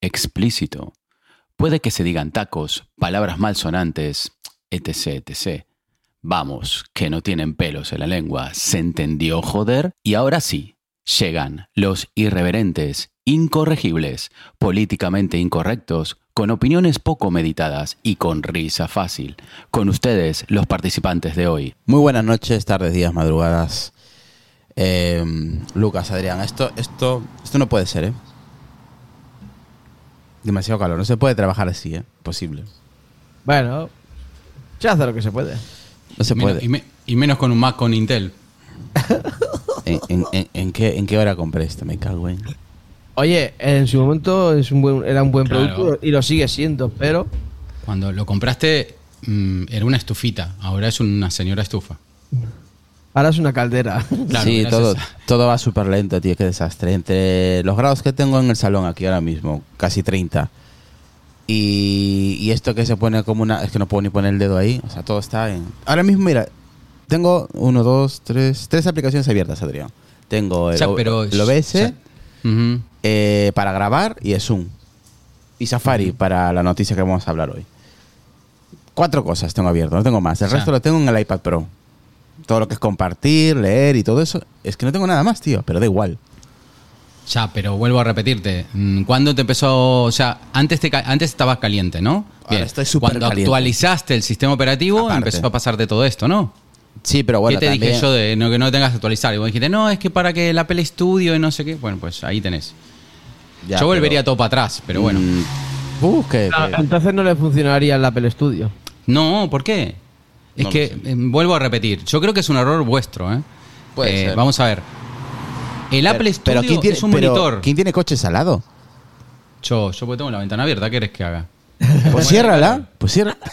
explícito. Puede que se digan tacos, palabras malsonantes, etc, etc. Vamos, que no tienen pelos en la lengua. ¿Se entendió, joder? Y ahora sí, llegan los irreverentes, incorregibles, políticamente incorrectos, con opiniones poco meditadas y con risa fácil. Con ustedes, los participantes de hoy. Muy buenas noches, tardes, días, madrugadas. Eh, Lucas, Adrián, esto, esto, esto no puede ser, ¿eh? Demasiado calor, no se puede trabajar así, ¿eh? Posible. Bueno, se hace lo que se puede. No se Menos- puede. y, me- y menos con un Mac con Intel. ¿En, en- en- en qué, ¿En qué hora compré esto? Me cago en... Oye, en su momento es un buen, era un buen Claro. producto y lo sigue siendo, pero Cuando lo compraste mm, era una estufita, ahora es una señora estufa. Ahora es una caldera. Claro, sí, todo, todo va súper lento, tío, qué desastre. Entre los grados que tengo en el salón aquí ahora mismo, casi 30, y, y esto que se pone como una... Es que no puedo ni poner el dedo ahí, o sea, todo está en... Ahora mismo, mira, tengo uno, dos, tres, tres aplicaciones abiertas, Adrián. Tengo el, O sea, O- pero- el OBS o sea, Ujú. eh, para grabar y Zoom. Y Safari para la noticia que vamos a hablar hoy. Cuatro cosas tengo abierto, no tengo más. El O sea- resto lo tengo en el iPad Pro. Todo lo que es compartir, leer y todo eso. Es que no tengo nada más, tío, pero da igual. Ya, pero vuelvo a repetirte. mm, ¿Cuándo te empezó? O sea, antes, te, antes estabas caliente, ¿no? Ahora estoy súper Cuando caliente. actualizaste el sistema operativo, Aparte. empezó a pasarte todo esto, ¿no? Sí, pero bueno, ¿Qué te también- dije yo de no, que no tengas que actualizar? Y vos dijiste, no, es que para que el Apple Studio y no sé qué. Bueno, pues ahí tenés. Ya, yo volvería pero- todo para atrás, pero bueno. Mm, uh, Ah, Entonces no le funcionaría el Apple Studio. No, ¿por qué? Es No que, eh, vuelvo a repetir, yo creo que es un error vuestro. ¿eh? Puede Eh, ser. Vamos a ver. El Apple Studio ¿quién tiene, es un pero monitor. ¿Quién tiene coches al lado? Yo, yo porque tengo la ventana abierta, ¿qué querés que haga? Pues ciérrala. Pues cierra.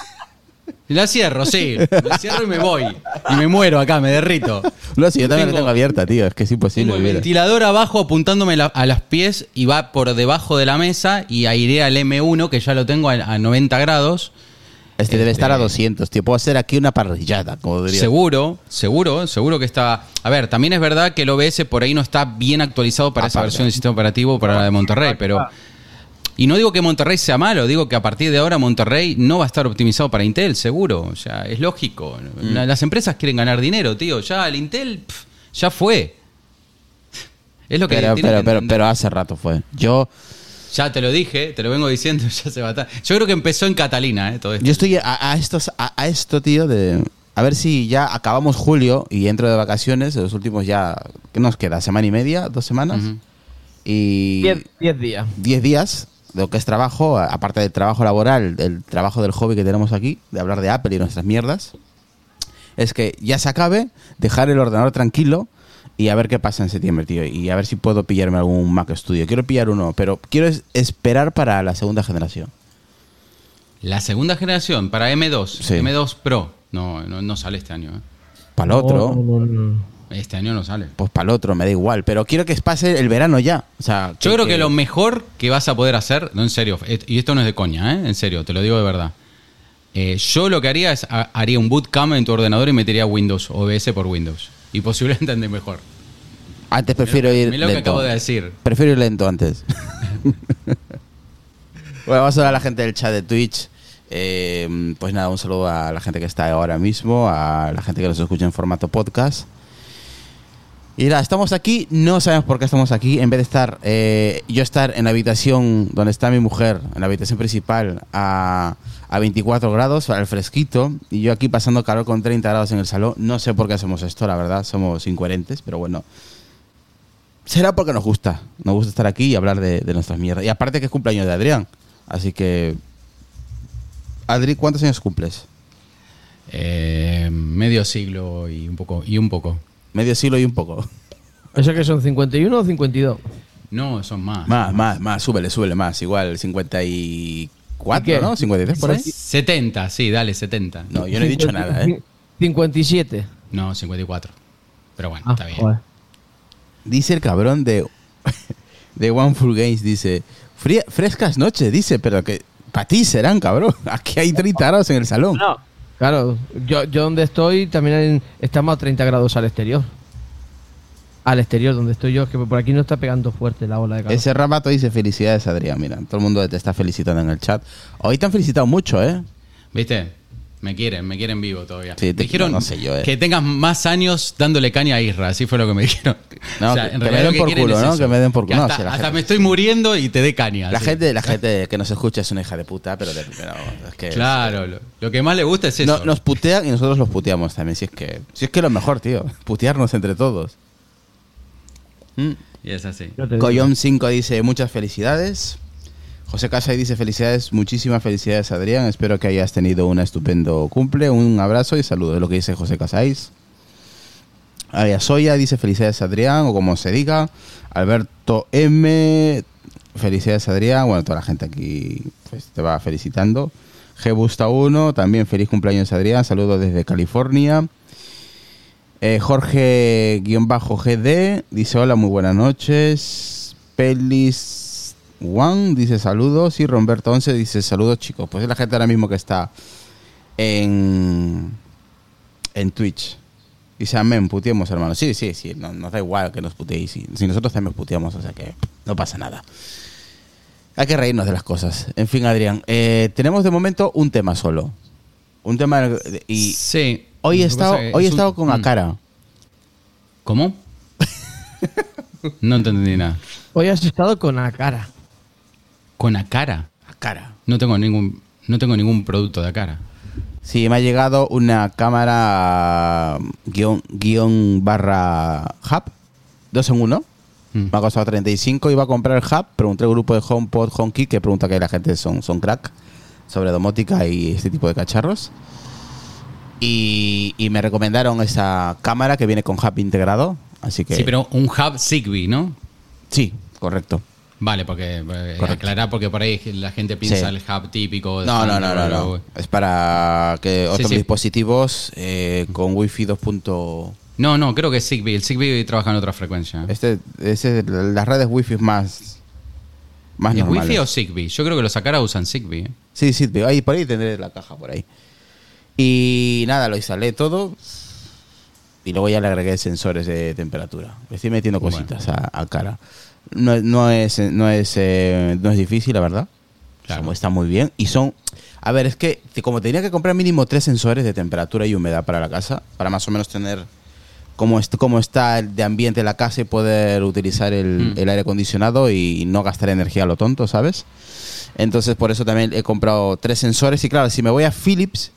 La cierro, sí. La cierro y me voy. Y me muero acá, me derrito. No, si yo también la Tengo- tengo abierta, tío. Es que es imposible. Tengo el vivir. ventilador abajo apuntándome la- a los pies y va por debajo de la mesa y airea el M1, que ya lo tengo a, a 90 grados. Este debe estar a Este- 200, tío. Puedo hacer aquí una parrillada, como diría. Seguro, seguro, seguro que está. A ver, también es verdad que el OBS por ahí no está bien actualizado para esa Aparte. versión del sistema operativo para la de Monterrey, pero. Y no digo que Monterrey sea malo, digo que a partir de ahora Monterrey no va a estar optimizado para Intel, seguro. O sea, es lógico. Mm. La- Las empresas quieren ganar dinero, tío. Ya el Intel ya fue. Es lo que Pero, pero, que pero, pero hace rato fue. Yo, Ya te lo dije, te lo vengo diciendo, ya se va a estar- Yo creo que empezó en Catalina, ¿eh? Todo esto. yo estoy a, a estos, a, a esto, tío, de. A ver si ya acabamos julio y entro de vacaciones, los últimos ya. ¿Qué nos queda? ¿Semana y media? ¿Dos semanas? Ujú. Y. Diez, diez días. 10 días de lo que es trabajo, aparte del trabajo laboral, el trabajo del hobby que tenemos aquí, de hablar de Apple y nuestras mierdas, es que ya se acabe, dejar el ordenador tranquilo y a ver qué pasa en septiembre, tío. Y a ver si puedo pillarme algún Mac Studio. Quiero pillar uno, pero quiero es- esperar para la segunda generación. La segunda generación para M2, Sí. M2 Pro. No, no, no sale este año, ¿eh? Para el otro, No, no, no. Este año no sale. pues para el otro, me da igual. Pero quiero que pase el verano ya. O sea, Yo creo que lo mejor que vas a poder hacer, no en serio, y esto no es de coña, ¿eh? en serio, te lo digo de verdad. Eh, yo lo que haría es ha- haría un bootcamp en tu ordenador y metería Windows OBS por Windows. Y posiblemente ande mejor. Antes prefiero ir Mirá lo que lento. acabo de decir. Prefiero ir lento antes. bueno, vamos a ver a la gente del chat de Twitch. Eh, pues nada, un saludo a la gente que está ahora mismo, a la gente que nos escucha en formato podcast. Y nada, estamos aquí, no sabemos por qué estamos aquí. En vez de estar, eh, yo estar en la habitación donde está mi mujer, en la habitación principal, a, a 24 grados, al fresquito, y yo aquí pasando calor con 30 grados en el salón. No sé por qué hacemos esto, la verdad, somos incoherentes, pero bueno. Será porque nos gusta. Nos gusta estar aquí y hablar de, de nuestras mierdas. Y aparte que es cumpleaños de Adrián. Así que. Adri, ¿cuántos años cumples? Eh, medio siglo y un poco. Y un poco. Medio siglo y un poco. ¿Eso que son 51 o 52? No, son más. Más, más, más. Súbele, súbele más. Igual 54, ¿Y qué? ¿no? 53 por ahí. 70, sí, dale, 70. No, yo no he dicho nada, ¿eh? 57. No, 54. Pero bueno, Ah, está bien. joder. Dice el cabrón de. De One Full Games. Dice. "Fría- frescas noches, dice, pero que. Para ti serán, cabrón. Aquí hay 30 grados en el salón. No. Claro, yo, yo donde estoy también estamos a 30 grados al exterior. Al exterior, donde estoy yo, que por aquí no está pegando fuerte la ola de calor. Ese rabato dice felicidades, Adrián. Mira, todo el mundo te está felicitando en el chat. Hoy te han felicitado mucho, ¿eh? ¿Viste? Me quieren, me quieren vivo todavía. Sí, te- dijeron no sé yo, eh. que tengas más años dándole caña a Isra, así fue lo que me dijeron. No, que- que me den por quieren culo, es ¿no? Que me den por culo. No, Hasta, sí, la hasta gente- me estoy muriendo y te dé caña. La gente, la gente que nos escucha es una hija de puta, pero de primera es que Claro, lo, lo que más le gusta es eso. No, nos putean y nosotros los puteamos también. Si es que, si es que lo mejor, tío. Putearnos entre todos. Mm. Y es así. Coyón 5 dice muchas felicidades. José Casay dice felicidades, muchísimas felicidades Adrián. Espero que hayas tenido un estupendo cumple. Un abrazo y saludos. Es lo que dice José Casais. Soya dice felicidades Adrián, o como se diga. Alberto M. Felicidades Adrián. Bueno, toda la gente aquí pues, te va felicitando. G Busta 1, también feliz cumpleaños Adrián. Saludos desde California. Eh, Jorge-GD dice hola, muy buenas noches. Pelis One dice saludos. Y Romberto 11 dice saludos chicos. Pues es la gente ahora mismo que está en, en Twitch. Dice amén, puteemos hermano. Sí, sí, sí, no- nos da igual que nos puteéis. Si, si nosotros también os puteamos, o sea que no pasa nada. Hay que reírnos de las cosas. En fin, Adrián, eh, tenemos de momento un tema solo. Un tema y sí. hoy he estado, hoy he es un- estado con Mm. Akara. ¿Cómo? no entendí nada. Hoy has estado con la cara. Con Akara. Akara. No tengo ningún, no tengo ningún producto de Akara. Sí, me ha llegado una cámara guion, guion barra hub, dos en uno. Mm. Me ha costado 35, iba a comprar el hub, pregunté al grupo de HomePod, HomeKey, que pregunta que la gente son, son crack sobre domótica y este tipo de cacharros. Y, y me recomendaron esa cámara que viene con hub integrado, así que... Sí, pero un hub Zigbee, ¿no? Sí, correcto. Vale, porque eh, aclarar porque por ahí la gente piensa el hub típico. No, no, no, no. Es para que otros dispositivos eh, con Wi-Fi 2. No, no, creo que es Zigbee. El Zigbee trabaja en otra frecuencia. Este, ese es las redes Wi-Fi más, más ¿Es normales. Wi-Fi o Zigbee? Yo creo que los Akara usan Zigbee. ¿eh? Sí, pero ahí por ahí tendré la caja por ahí. Y nada, lo instalé todo. Y luego ya le agregué sensores de temperatura. Estoy metiendo Bueno. cositas a, a cara. No, no es, no, es, eh, no es difícil, la verdad. Claro. Como está muy bien. Y son. A ver, es que como tenía que comprar mínimo tres sensores de temperatura y humedad para la casa, para más o menos tener cómo, est- cómo está el de ambiente la casa y poder utilizar el, Mm. el aire acondicionado y no gastar energía a lo tonto, ¿sabes? Entonces por eso también he comprado tres sensores y claro, si me voy a Philips,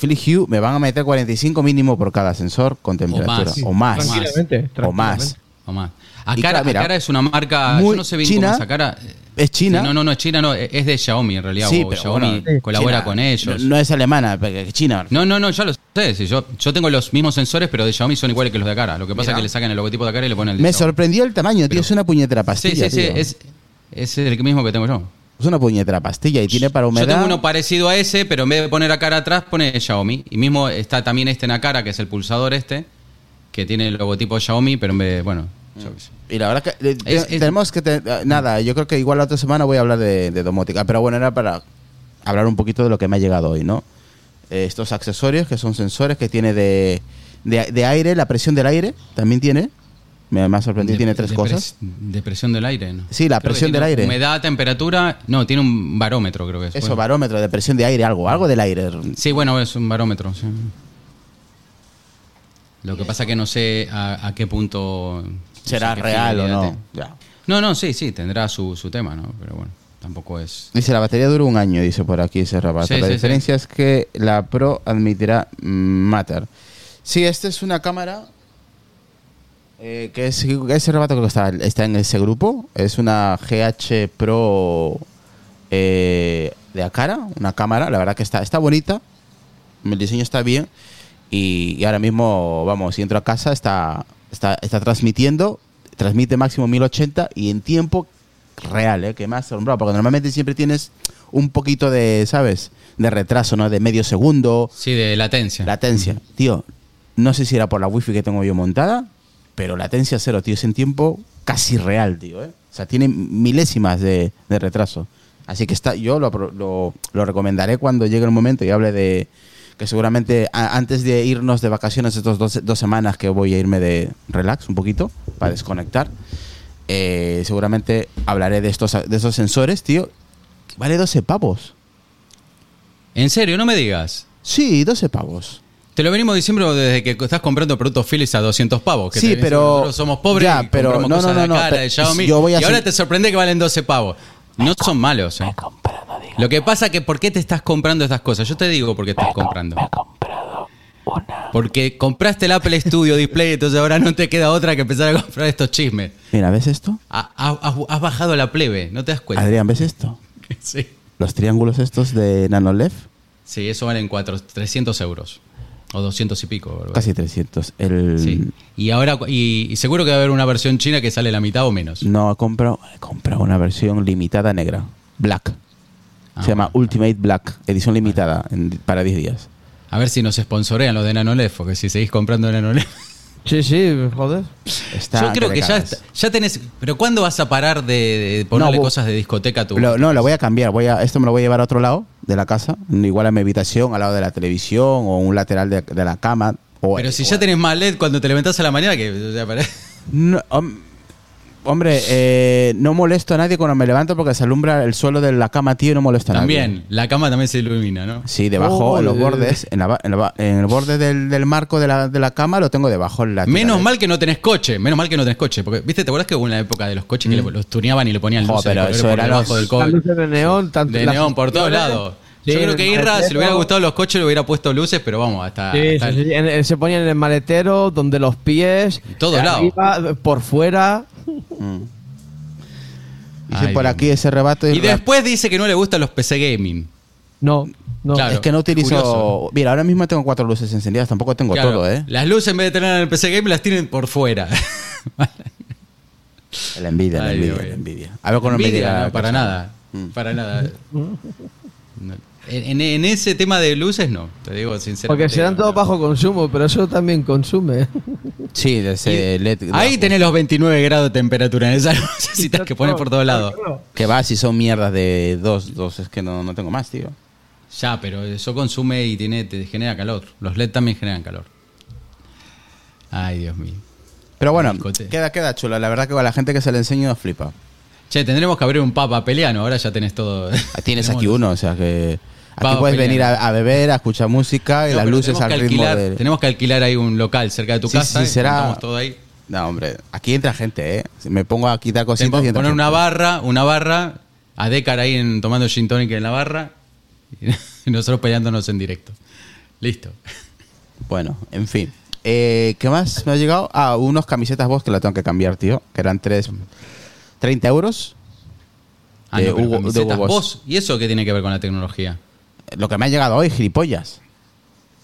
Philips Hue, me van a meter 45 mínimo por cada sensor con temperatura. más. O más. Tranquilamente, O más. tranquilamente. O más. Akara, claro, mira, Akara es una marca. muy yo no sé bien china, cómo es Akara. Es China. Sí, no, no, no es China, no. Es de Xiaomi en realidad. Sí, pero Xiaomi bueno, colabora China con ellos. No, no es alemana, es China. No, no, no, ya lo sé. sí, yo, yo tengo los mismos sensores, pero de Xiaomi son iguales que los de Akara. Lo que pasa Mira. es que le sacan el logotipo de Akara y le ponen el de Me Xiaomi. sorprendió el tamaño, tío. Pero- es una puñetera Sí, pastilla. sí, sí. tío. Es, es el mismo que tengo yo. Es una puñetera pastilla y tiene para humedad. Yo tengo uno parecido a ese, pero en vez de poner Akara atrás, pone Xiaomi. Y mismo está también este en Akara, que es el pulsador este, que tiene el logotipo Xiaomi, pero en vez de, bueno, Y la verdad que eh, Es- es- tenemos que te- eh, nada, yo creo que igual la otra semana voy a hablar de, de domótica, pero bueno, era para hablar un poquito de lo que me ha llegado hoy, ¿no? Eh, estos accesorios que son sensores que tiene de, de, de aire, la presión del aire también tiene. Me, me ha sorprendido, De- tiene tres de cosas. pres- de presión del aire, ¿no? Sí, la Creo presión del aire. Humedad, temperatura. No, tiene un barómetro, creo que es. Eso, Bueno. barómetro de presión de aire, algo, algo del aire. Sí, bueno, es un barómetro. sí. Lo que pasa que no sé a, a qué punto. ¿Será real o no? Ya. No, no, sí, sí, tendrá su, su tema, ¿no? Pero bueno, tampoco es. Dice, la batería dura un año, dice por aquí ese rabato. Sí, la sí, diferencia es que la Pro admitirá Matter. Sí, esta es una cámara eh, que es, ese rabato creo que está, está en ese grupo. Es una GH Pro eh, de Acara, una cámara. La verdad que está, está bonita. El diseño está bien. Y, y ahora mismo, vamos, si entro a casa, está, está, está transmitiendo. Transmite máximo 1080 y en tiempo real, ¿eh? que me ha asombrado, porque normalmente siempre tienes un poquito de, ¿sabes? De retraso, ¿no? De medio segundo, Sí, de latencia. latencia. Tío, no sé si era por la wifi que tengo yo montada, pero latencia cero, tío. Es en tiempo casi real, tío, ¿eh? O sea, tiene milésimas de, de retraso. Así que está, yo lo, lo, lo recomendaré cuando llegue el momento y hable de que seguramente a- antes de irnos de vacaciones estas dos, dos semanas que voy a irme de relax un poquito para desconectar, eh, seguramente hablaré de estos, de esos sensores, tío. Vale 12 pavos. En serio, no me digas. Sí, 12 pavos. Te lo venimos diciendo desde que estás comprando productos Philips a 200 pavos. Que Sí, pero- Nosotros somos pobres ya, y pero compramos no, cosas no, de no, acá, no, de pe- Xiaomi. yo voy a y ahora te sorprende que valen 12 pavos. No son malos, ¿eh? Lo que pasa que, ¿por qué te estás comprando estas cosas? Yo te digo por qué estás comprando. Porque compraste el Apple Studio Display, entonces ahora no te queda otra que empezar a comprar estos chismes. Mira, ¿ves esto? Ha- ha- Has, bajado la plebe, ¿no te das cuenta? Adrián, ¿ves esto? Sí. Los triángulos estos de Nanolev, Sí, eso valen cuatro, 300 euros. O 200 y pico. ¿verdad? casi 300. El, Sí. Y ahora, y, y seguro que va a haber una versión china que sale la mitad o menos. No, he comprado una versión limitada negra. Black. Ah, Se llama bueno. Ultimate Black. Edición limitada en- para 10 días. A ver si nos sponsorean los de Nanolef, porque si seguís comprando Nanolef. Sí, sí, joder. Está Yo creo que ya, está- ya tenés. Pero ¿cuándo vas a parar de, de ponerle No, cosas de discoteca a tu. Lo- no, lo voy a cambiar. Voy a, esto me lo voy a llevar a otro lado de la casa. Igual a mi habitación, al lado de la televisión o un lateral de, de la cama. O, pero si o- ya tenés más LED cuando te levantás a la mañana, que. o sea, pare- No, hom- hombre, eh, no molesto a nadie cuando me levanto porque se alumbra el suelo de la cama, tío, y no molesto a nadie. También, la cama también se ilumina, ¿no? Sí, debajo, Oh, en los bordes, en, la en la ba- en el borde del, del marco de la, de la cama lo tengo debajo. en la Menos mal que no tenés coche, menos mal que no tenés coche. Porque, ¿viste? ¿Te acuerdas que hubo una época de los coches que le- los tuneaban y le ponían Mm. Luces de pero eso por era debajo los- del Las luces de neón, tanto De neón por todos lados. Sí, Yo creo que Irra, si le hubiera gustado los coches, le hubiera puesto luces, pero vamos, hasta. Sí, sí, hasta- sí, se ponían en el maletero, donde los pies, En todos lados. arriba, por fuera. Dice Ay, por aquí ese rebato. Y después dice que no le gustan los PC Gaming. No, no. Claro. Es que no utilizo. curioso. Mira, ahora mismo tengo cuatro luces encendidas, tampoco tengo Claro, todo, ¿eh? Las luces en vez de tener en el PC Gaming las tienen por fuera. La envidia, la Ay, envidia, Dios la envidia. A ver me Envidia, no, para cosa. nada. Para nada. No. En, en ese tema de luces, no. Te digo sinceramente. Porque serán todos bajo consumo, pero eso también consume. Sí, de ese LED. Ahí tenés los 29 grados de temperatura en esas lucecitas que pones por todos lados. Que va, si son mierdas de dos, dos, es que no, no tengo más, tío. Ya, pero eso consume y tiene, te genera calor. Los LED también generan calor. Ay, Dios mío. Pero bueno, queda, queda chulo. La verdad que a la gente que se le enseño flipa. Che, tendremos que abrir un papa peleano. Ahora ya tenés todo. Ah, Tienes aquí uno, o sea que. Aquí puedes venir a, a beber, a escuchar música y No, las luces al ritmo alquilar, de. Tenemos que alquilar ahí un local cerca de tu Sí, casa. sí, y será- todo ahí. No, hombre, aquí entra gente, ¿eh? Me pongo a quitar cositas y entra poner una barra, una barra, a Decar ahí en, tomando gin tonic en la barra y nosotros peleándonos en directo. Listo. Bueno, en fin. Eh, ¿Qué más me ha llegado? Ah, unos camisetas vos que la tengo que cambiar, tío. Que eran tres, 30 euros. Ah, De no, pero Hugo- de camisetas Hugo Boss. Boss. ¿Y eso qué tiene que ver con la tecnología? Lo que me ha llegado hoy, gilipollas.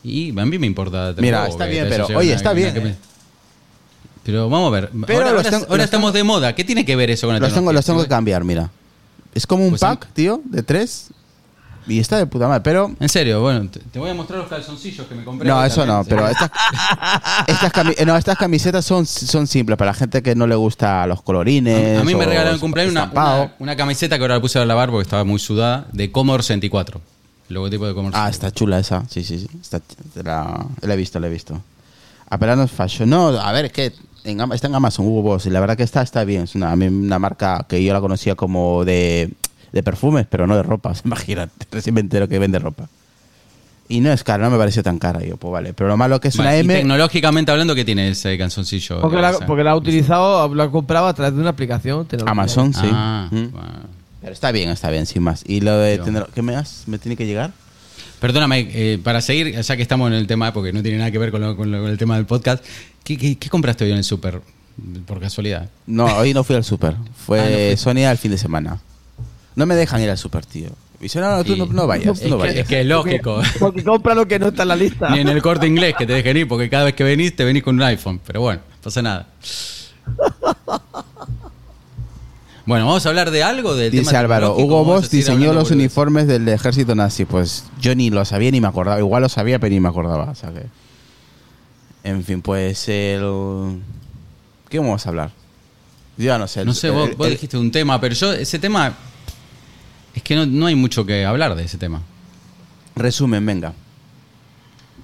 Y a mí me importa. Mira, tampoco está que bien, te pero, haya oye, está una bien, eh. Pero vamos a ver. Pero ahora los ahora- tengo- ahora los estamos de moda. ¿Qué tiene que ver eso con la Los tengo, tecnología? los tengo que cambiar, mira. Es como un Pues pack, tío, de tres. Y está de puta madre, pero... En serio, bueno, te, te voy a mostrar los calzoncillos que me compré. No, eso no, pero estas, estas, cami- no, estas camisetas son, son simples para la gente que no le gusta los colorines. A mí me regalaron en cumpleaños una, una, una camiseta que ahora la puse a lavar porque estaba muy sudada, de Commodore 64. El logotipo de Commodore Ah, 64. está chula esa. Sí, sí, sí. Está, la, la he visto, la he visto. Apelanos Fashion. No, a ver, es que en, está en Amazon Hugo Boss y la verdad que está, está bien. Es una, a mí una marca que yo la conocía como de, de perfumes, pero no de ropa. Imagínate, recién me entero que vende ropa. Y no es cara, no me pareció tan cara. Yo, pues vale. Pero lo malo que es Vale, una y M. tecnológicamente hablando, ¿qué tiene ese calzoncillo? Porque ¿Qué la, pasa? porque la ha utilizado, la ha comprado a través de una aplicación. Amazon, sí. Ah, Mm. bueno. Pero está bien, está bien, sin más. ¿Y lo de tener- ¿Qué me has? ¿Me tiene que llegar? Perdóname, eh, para seguir, ya que estamos en el tema, porque no tiene nada que ver con, lo- con lo- con el tema del podcast, ¿qué, qué- qué compraste hoy en el súper? Por casualidad. No, hoy no fui al súper. Fue Ah, no. Sonia el fin de semana. No me dejan ir al súper, tío. Y dice, no, no, tú Sí. no, no vayas, tú Es no que, vayas. es que es lógico. Porque compra lo que no está en la lista. Ni en el corte inglés que te dejen ir, porque cada vez que venís te venís con un iPhone. Pero bueno, no pasa nada. Bueno, vamos a hablar de algo del Dice tema Álvaro, Hugo Boss diseñó los uniformes del ejército nazi. Pues yo ni lo sabía ni me acordaba. Igual lo sabía, pero ni me acordaba. o sea que- En fin, pues el... ¿Qué vamos a hablar? Yo ya no sé. No sé, vos, el- vos el- dijiste un tema, pero yo, ese tema. Es que no, no hay mucho que hablar de ese tema. Resumen, venga.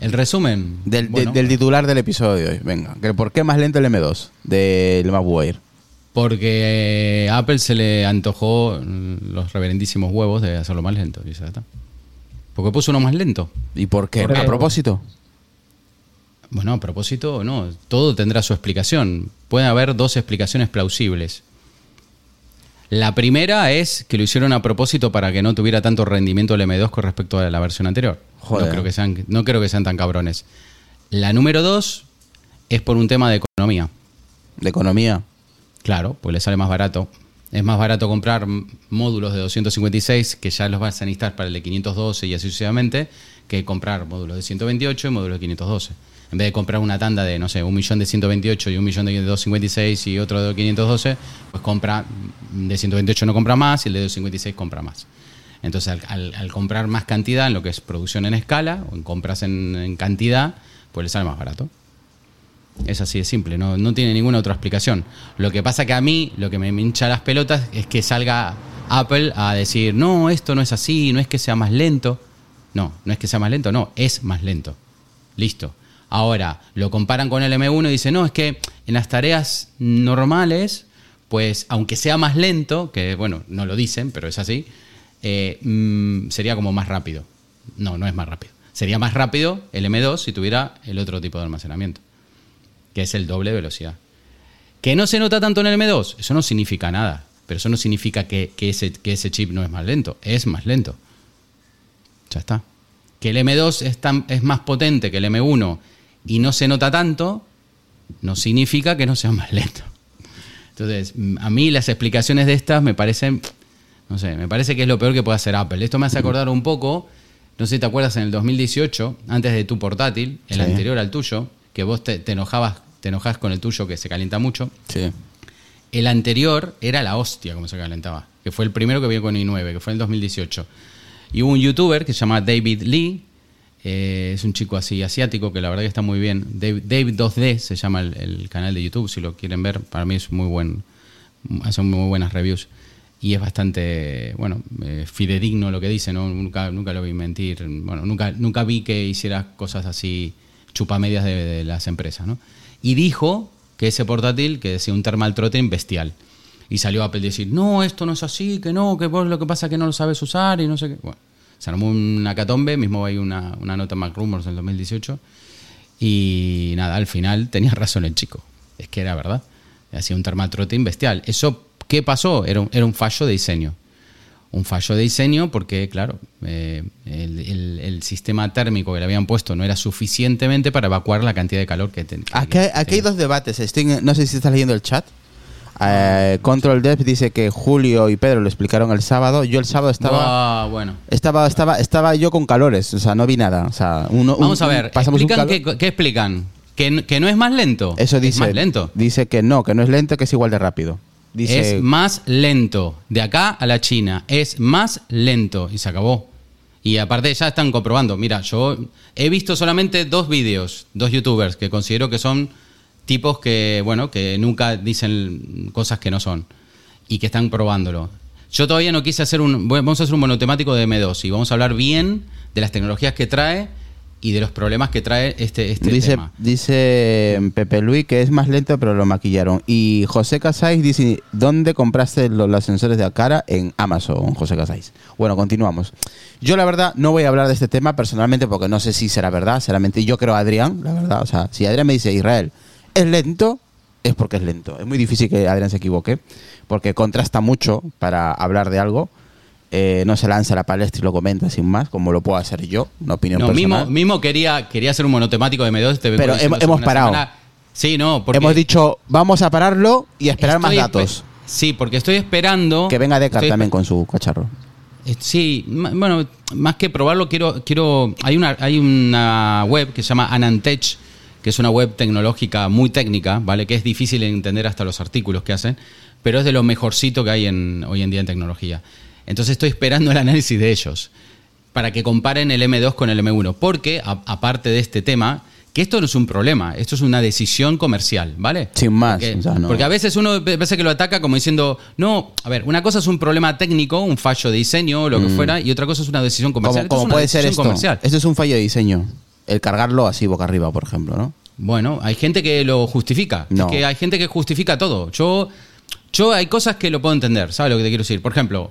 El resumen. Del, de- bueno, del titular del episodio de hoy. Venga. que ¿Por qué más lento el M2 del MacBook Air? Porque eh, a Apple se le antojó los reverendísimos huevos de hacerlo más lento. Y ya está. Porque puso uno más lento. ¿Y por qué? Porque- ¿A propósito? Bueno, a propósito, no, todo tendrá su explicación. Pueden haber dos explicaciones plausibles. La primera es que lo hicieron a propósito para que no tuviera tanto rendimiento el M2 con respecto a la versión anterior. Joder. No creo que sean, no creo que sean tan cabrones. La número dos es por un tema de economía. ¿De economía? Claro, pues le sale más barato. Es más barato comprar módulos de 256 que ya los vas a necesitar para el de 512 y así sucesivamente que comprar módulos de 128 y módulos de 512. En vez de comprar una tanda de, no sé, un millón de 128 y un millón de 256 y otro de 512, pues compra, mm, de 128 no compra más y el de 256 compra más. Entonces, al, comprar más cantidad en lo que es producción en escala o en compras en, en cantidad, pues le sale más barato. Es así de simple, no, no tiene ninguna otra explicación. Lo que pasa que a mí, lo que me hincha las pelotas es que salga Apple a decir, no, esto no es así, no es que sea más lento. No, no es que sea más lento, no, es más lento. Listo. Ahora, lo comparan con el M1 y dicen, no, es que en las tareas normales, pues aunque sea más lento, que bueno, no lo dicen, pero es así, eh, mm, sería como más rápido. No, no es más rápido. Sería más rápido el M2 si tuviera el otro tipo de almacenamiento que es el doble velocidad. Que no se nota tanto en el M2, eso no significa nada, pero eso no significa que, que ese, que ese chip no es más lento, es más lento. Ya está. Que el M2 es, es más potente que el M1 y no se nota tanto, no significa que no sea más lento. Entonces, a mí las explicaciones de estas me parecen, no sé, me parece que es lo peor que puede hacer Apple. Esto me hace acordar un poco, no sé si te acuerdas, en el 2018, antes de tu portátil, el Sí. anterior al tuyo, que vos te, te enojabas, te enojás con el tuyo que se calienta mucho. Sí. El anterior era la hostia como se calentaba, que fue el primero que vino con i9, que fue en el 2018. Y hubo un youtuber que se llama David Lee, eh, es un chico así asiático que la verdad que está muy bien. David, David 2D se llama el, el canal de YouTube, si lo quieren ver, para mí es muy buen, hace muy buenas reviews. Y es bastante, bueno, eh, fidedigno lo que dice, ¿no? Nunca, nunca lo vi mentir, bueno, nunca, nunca vi que hiciera cosas así chupamedias de, de las empresas, ¿no? Y dijo que ese portátil, que decía un thermal throttling bestial. Y salió Apple a decir, no, esto no es así, que no, que vos lo que pasa es que no lo sabes usar y no sé qué. Bueno, se armó una catombe, mismo hay una, una nota en Mac Rumors del 2018. Y nada, al final tenía razón el chico. Es que era verdad. Hacía un thermal throttling bestial. ¿Eso qué pasó? Era un, era un fallo de diseño. Un fallo de diseño porque, claro, eh, el, el- el sistema térmico que le habían puesto no era suficientemente para evacuar la cantidad de calor que tenía. Aquí, aquí hay dos debates. Estoy no sé si estás leyendo el chat. Eh, Control Dev dice que Julio y Pedro lo explicaron el sábado. Yo el sábado estaba, bueno. estaba, estaba, estaba yo con calores, o sea, no vi nada. O sea, uno, Vamos un- a ver, pasamos un explican calor- qué, qué explican? ¿Que, que no es más lento? Eso Es dice. más lento. Dice que no, que no es lento, que es igual de rápido. Dice, Es más lento. De acá a la China es más lento. Y se acabó. Y aparte ya están comprobando. Mira, yo he visto solamente dos vídeos, dos youtubers que considero que son tipos que, bueno, que nunca dicen cosas que no son y que están probándolo. Yo todavía no quise hacer un... Vamos a hacer un monotemático de M2 y vamos a hablar bien de las tecnologías que trae y de los problemas que trae este, este dice, tema. dice Pepe Luis que es más lento, pero lo maquillaron. Y José Casais dice: ¿Dónde compraste lo- los sensores de cara? En Amazon, José Casais. Bueno, continuamos. Yo, la verdad, no voy a hablar de este tema personalmente porque no sé si será verdad, será mentira. Yo creo a Adrián, la verdad. O sea, si Adrián me dice Israel es lento, es porque es lento. Es muy difícil que Adrián se equivoque porque contrasta mucho para hablar de algo. Eh, no se lanza a la palestra y lo comenta sin más, como lo puedo hacer yo, una opinión No, personal. mismo, mismo quería, quería hacer un monotemático de M2. te Pero hemos- hemos parado. semana. Sí, no, porque Hemos dicho, vamos a pararlo y esperar más datos. Sí, porque estoy esperando... Que venga estoy también con su cacharro. Eh, Sí, bueno, más que probarlo, quiero, quiero, hay una, hay una web que se llama Anantech, que es una web tecnológica muy técnica, ¿vale? Que es difícil de entender hasta los artículos que hacen, pero es de lo mejorcito que hay en, hoy en día en tecnología. Entonces estoy esperando el análisis de ellos para que comparen el M2 con el M1, porque a- aparte de este tema, que esto no es un problema, esto es una decisión comercial, ¿vale? Sin más, Porque, o sea, no- porque a veces uno parece que lo ataca como diciendo, no, a ver, una cosa es un problema técnico, un fallo de diseño, lo que fuera, y otra cosa es una decisión comercial. Mm. Es una puede ser esto. comercial. Esto es un fallo de diseño. El cargarlo así boca arriba, por ejemplo, ¿no? Bueno, hay gente que lo justifica. No. Es que hay gente que justifica todo. Yo, yo hay cosas que lo puedo entender, ¿sabes lo que te quiero decir? Por ejemplo,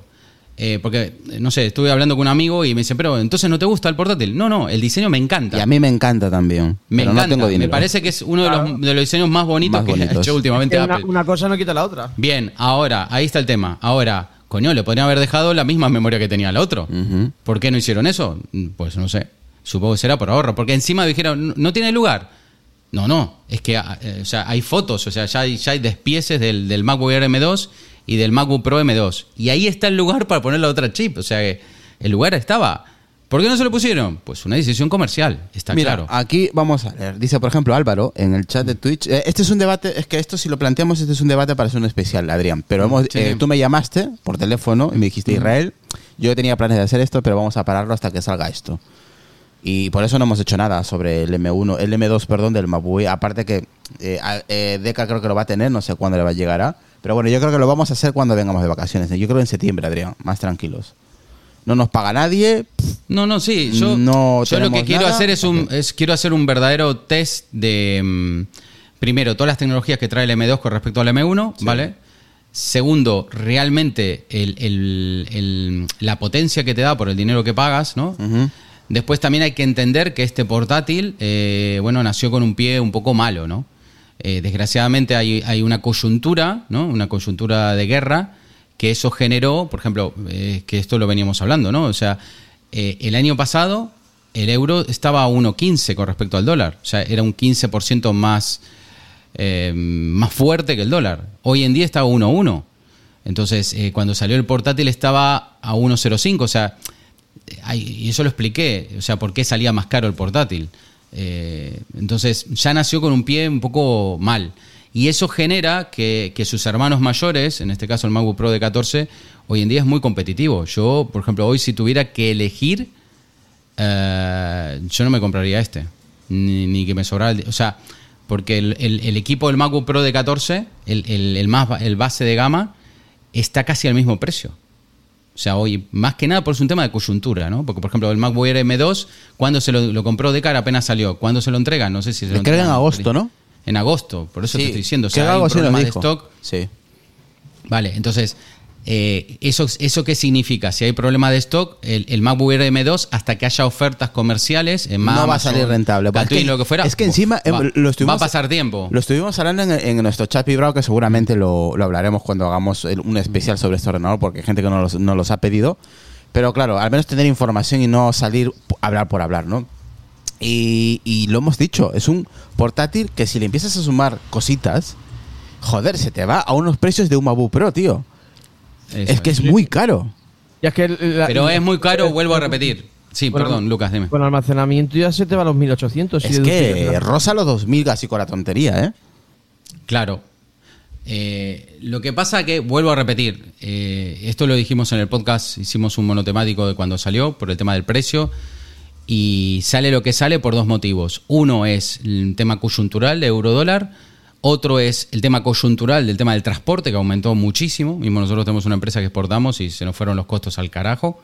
eh, porque, eh, no sé, estuve hablando con un amigo y me dice, pero entonces no te gusta el portátil. No, no, el diseño me encanta. Y a mí me encanta también. me pero encanta. no tengo dinero. me parece que es uno de los, de los diseños más bonitos Más que ha hecho últimamente una, Apple. una cosa no quita la otra. Bien, ahora, ahí está el tema. Ahora, coño, le podrían haber dejado la misma memoria que tenía el otro. ¿Por qué no hicieron eso? Mm, Pues no sé. Supongo que será por ahorro. Porque encima dijeron, "No- tiene lugar. No, no. Es que ah, eh, o sea, hay fotos, o sea, ya hay, ya hay despieces del, del MacBook Air M2 y del MacBook Pro M2. Y ahí está el lugar para poner la otra chip. O sea, que el lugar estaba. ¿Por qué no se lo pusieron? Pues una decisión comercial, está Mira, claro. aquí vamos a leer. Dice, por ejemplo, Álvaro, en el chat de Twitch. eh, este es un debate, es que esto si lo planteamos, este es un debate para ser un especial, Adrián. Pero hemos, Sí. eh, tú me llamaste por teléfono y me dijiste, Israel, yo tenía planes de hacer esto, pero vamos a pararlo hasta que salga esto. Y por eso no hemos hecho nada sobre el M1, el M2, perdón, del. Air. Aparte que eh, eh, Deca creo que lo va a tener, no sé cuándo le va a llegar a. Pero bueno, yo creo que lo vamos a hacer cuando vengamos de vacaciones. Yo creo en septiembre, Adrián, más tranquilos. No nos paga nadie. No, no, sí. Yo, No yo lo que quiero nada. hacer es un, es quiero hacer un verdadero test de mm, primero todas las tecnologías que trae el M2 con respecto al M1, ¿vale? Segundo, realmente el- el- el- la potencia que te da por el dinero que pagas, ¿no? Ujú. Después también hay que entender que este portátil, eh, bueno, nació con un pie un poco malo, ¿no? Eh, desgraciadamente hay, hay una coyuntura, ¿no? Una coyuntura de guerra que eso generó, por ejemplo, eh, que esto lo veníamos hablando, ¿no? O sea, el año pasado el euro estaba a 1.15 con respecto al dólar, o sea, era un 15% más, más fuerte que el dólar. Hoy en día está a 1.1. Entonces, cuando salió el portátil estaba a 1.05, o sea, y eso lo expliqué, o sea, por qué salía más caro el portátil. Eh, entonces, ya nació con un pie un poco mal. Y eso genera que, que sus hermanos mayores, en este caso el MacBook Pro de 14, hoy en día es muy competitivo. Yo, por ejemplo, hoy si tuviera que elegir, eh, yo no me compraría este. Ni, que me sobrara el... O sea, porque el, el- el equipo del MacBook Pro de 14, el, más, el base de gama, está casi al mismo precio. O sea, hoy, más que nada por es un tema de coyuntura, ¿no? Porque, por ejemplo, el MacBook Air M2, cuando se lo, lo compró de cara apenas salió. ¿Cuándo se lo entregan? No sé si se lo entregan en agosto, ¿no? En agosto, por eso te estoy diciendo. O sea, hay un problema de stock. Sí. Vale, entonces, eh, ¿eso, ¿eso qué significa? Si hay problema de stock, el, el MacBook Air M2, hasta que haya ofertas comerciales en no va a salir rentable. es que, lo que fuera, Es que encima eh, va, lo estuvimos, va a pasar tiempo. Lo estuvimos hablando en, en nuestro chat vibrado, que seguramente lo, lo hablaremos cuando hagamos el- un especial sobre este ordenador, porque hay gente que no los, no los ha pedido. Pero claro, al menos tener información y no salir a hablar por hablar, ¿no? Y, y lo hemos dicho, es un portátil que si le empiezas a sumar cositas, joder, se te va a unos precios de un MacBook Pro, tío. Eso es que es muy caro. Y es que la- Pero es muy caro, vuelvo a repetir. Sí, Bueno, perdón, Lucas, dime. Con almacenamiento ya se te va a los 1800. Es si que la- rosa los 2000 casi con la tontería, ¿eh? Claro. Eh, lo que pasa que, vuelvo a repetir, eh, esto lo dijimos en el podcast, hicimos un monotemático de cuando salió, por el tema del precio, y sale lo que sale por dos motivos. Uno es el tema coyuntural de euro-dólar, otro es el tema coyuntural del tema del transporte, que aumentó muchísimo. Mismo nosotros tenemos una empresa que exportamos y se nos fueron los costos al carajo.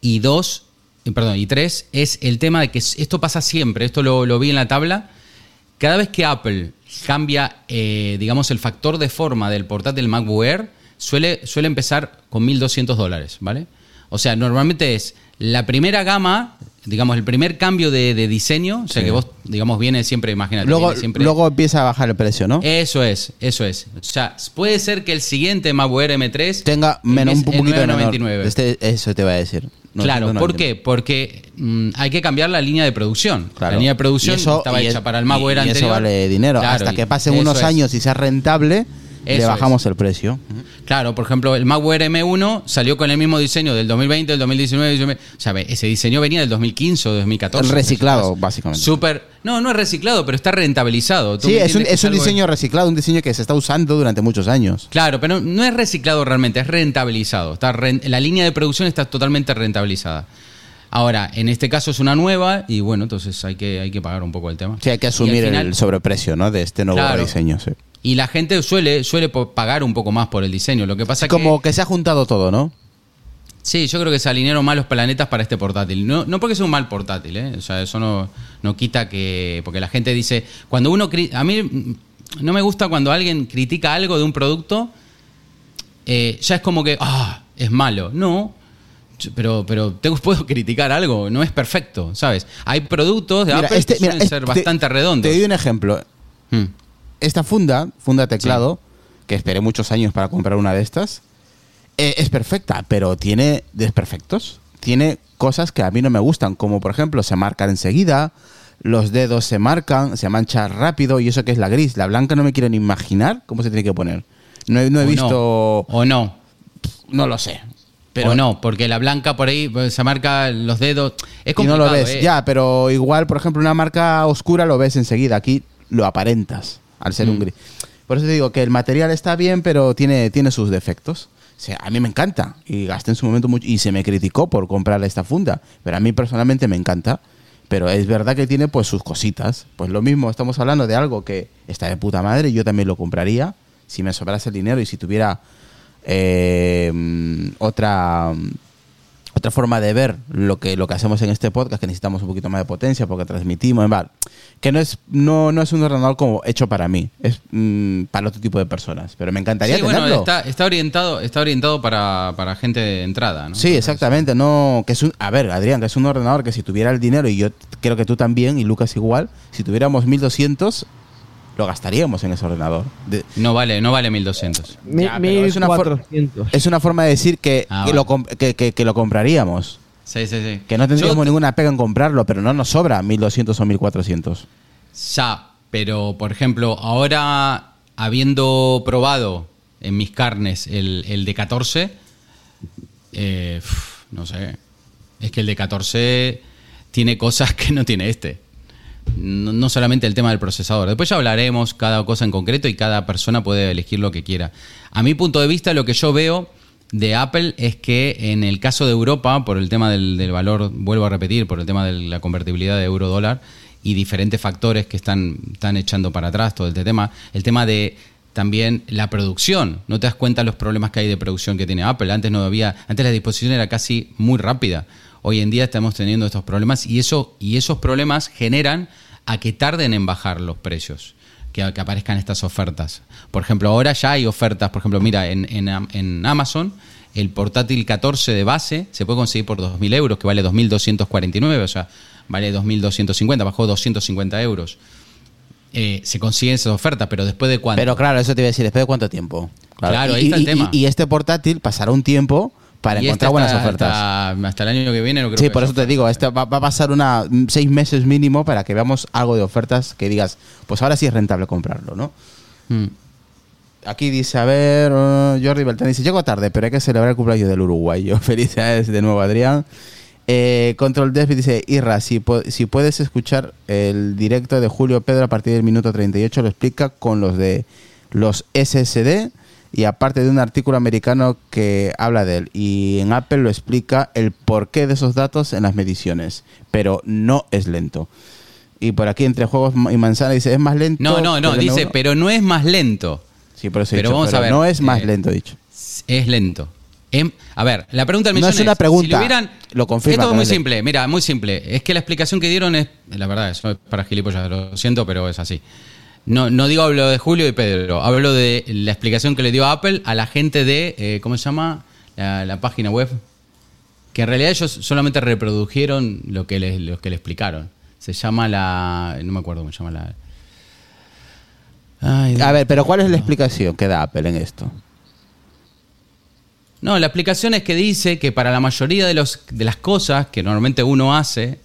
Y dos, perdón, y tres, es el tema de que esto pasa siempre, esto lo, lo vi en la tabla. Cada vez que Apple cambia, eh, digamos, el factor de forma del portátil MacBook Air, suele, suele empezar con 1.200 dólares, ¿vale? O sea, normalmente es la primera gama, digamos, el primer cambio de, de diseño, o sea Sí. que vos, digamos, viene siempre, imagínate, Luego, viene siempre... luego empieza a bajar el precio, ¿no? Eso es, eso es. O sea, puede ser que el siguiente MacBook Air M3 Tenga menos, un poquito de menor. 9.99. Este, eso te va a decir. Claro, 999. ¿por qué? Porque mm, hay que cambiar la línea de producción. Claro. La línea de producción eso- estaba hecha es- para el MacBook y, anterior. eso vale dinero. Claro, Hasta que pasen unos es. años y sea rentable, le bajamos el precio. Claro, por ejemplo, el Air M1 salió con el mismo diseño del 2020, del 2019, 2019. O sea, ese diseño venía del 2015 o 2014. Reciclado, O sea, básicamente. Súper. No, no es reciclado, pero está rentabilizado. ¿Tú Sí, es un, es un diseño reciclado, un diseño que se está usando durante muchos años. Claro, pero no es reciclado realmente, es rentabilizado. Está la línea de producción está totalmente rentabilizada. Ahora, en este caso es una nueva y bueno, entonces hay que, hay que pagar un poco el tema. Sí, hay que asumir final- el sobreprecio ¿no? de este nuevo Claro. diseño. sí. Y la gente suele, suele pagar un poco más por el diseño. Lo que pasa es Como que. que se ha juntado todo, ¿no? Sí, yo creo que se alinearon mal los planetas para este portátil. No, no porque sea un mal portátil, ¿eh? O sea, eso no, no quita que. Porque la gente dice. Cuando uno. A mí no me gusta cuando alguien critica algo de un producto. eh, ya es como que. Ah, es malo. No. Pero, pero te puedo criticar algo, no es perfecto, ¿sabes? Hay productos de Apple que suelen este- ser te- bastante redondos. Te doy un ejemplo. Hmm. Esta funda, funda teclado, que esperé muchos años para comprar una de estas, eh, es perfecta, pero tiene desperfectos. Tiene cosas que a mí no me gustan, como por ejemplo se marcan enseguida, los dedos se marcan, se mancha rápido y eso que es la gris. La blanca no me quiero ni imaginar cómo se tiene que poner. No he, no he O visto... O no. No lo sé. o no, porque la blanca por ahí pues, se marca los dedos. Es y no complicado. lo ves. ¿eh? Ya, pero igual, por ejemplo, una marca oscura lo ves enseguida. Aquí lo aparentas al ser un Mm. gris. Por eso te digo que el material está bien, pero tiene, tiene sus defectos. O sea, a mí me encanta. Y gasté en su momento mucho. Y se me criticó por comprar esta funda. Pero a mí personalmente me encanta. Pero es verdad que tiene pues sus cositas. Pues lo mismo, estamos hablando de algo que está de puta madre. Yo también lo compraría. Si me sobrase el dinero y si tuviera eh, otra otra forma de ver lo que lo que hacemos en este podcast que necesitamos un poquito más de potencia porque transmitimos en bar que no es no, no es un ordenador como hecho para mí es mm, para otro tipo de personas pero me encantaría Sí, bueno, tenerlo está, está orientado, está orientado para, para gente de entrada, ¿no? sí exactamente no que es un a ver Adrián que es un ordenador que si tuviera el dinero y yo creo que tú también y Lucas igual si tuviéramos 1200 lo gastaríamos en ese ordenador De- No vale, no vale 1200. Mi- Ya, pero es una for- 1400. es una forma de decir que, Ah, que vale. lo, comp- que, que- que lo compraríamos Sí, sí, sí. que no tendríamos Yo- ninguna pega en comprarlo pero no nos sobra 1200 o 1400 Ya, pero por ejemplo, ahora habiendo probado en mis carnes el, el de 14, eh, no sé. Es que el de 14 tiene cosas que no tiene este. No, solamente el tema del procesador. Después ya hablaremos cada cosa en concreto y cada persona puede elegir lo que quiera. A mi punto de vista, lo que yo veo de Apple es que en el caso de Europa, por el tema del, del valor, vuelvo a repetir, por el tema de la convertibilidad de euro-dólar y diferentes factores que están, están echando para atrás todo este tema, el tema de también la producción. No te das cuenta los problemas que hay de producción que tiene Apple. Antes no había, antes la disposición era casi muy rápida. Hoy en día estamos teniendo estos problemas y eso y esos problemas generan a que tarden en bajar los precios, que, que aparezcan estas ofertas. Por ejemplo, ahora ya hay ofertas, por ejemplo, mira, en, en Am- en Amazon el portátil 14 de base se puede conseguir por 2.000 euros, que vale 2.249, o sea, vale 2.250, bajó 250 euros. Eh, se consiguen esas ofertas, pero después de cuánto. Pero claro, eso te iba a decir, ¿después de cuánto tiempo? Claro, y, ahí está el tema. y- y este portátil pasará un tiempo para Y encontrar este buenas hasta- ofertas. Hasta, hasta el año que viene no creo sí, que por eso te digo, este va, va a pasar una seis meses mínimo para que veamos algo de ofertas que digas, pues ahora sí es rentable comprarlo, ¿no? Mm. Aquí dice, a ver, uh, Jordi Beltrán dice, llego tarde, pero hay que celebrar el cumpleaños del uruguayo. Felicidades de nuevo, Adrián. Eh, Control Dev dice, Irra, si, si puedes escuchar el directo de Julio Pedro a partir del minuto 38, lo explica con los de los SSD y aparte de un artículo americano que habla de él. Y en Apple lo explica el porqué de esos datos en las mediciones, pero no es lento. Y por aquí entre juegos y manzana dice, es más lento. No, no, no, dice, M1". pero no es más lento. Sí, por eso he pero dicho, vamos a ver, no es más eh, lento, dicho. Es lento. Em- a ver, la pregunta del No millón es una pregunta, si le hubieran- lo confirma Esto es muy simple, mira, muy simple. Es que la explicación que dieron es, la verdad, eso es para gilipollas, lo siento, pero es así. No, no digo hablo de Julio y Pedro, hablo de la explicación que le dio Apple a la gente de, eh, ¿cómo se llama? La, la página web. Que en realidad ellos solamente reprodujeron lo que, le, lo que le explicaron. Se llama la... No me acuerdo cómo se llama la... Ay, A ver, pero ¿cuál es la explicación que da Apple en esto? No, la explicación es que dice que para la mayoría de, los, de las cosas que normalmente uno hace,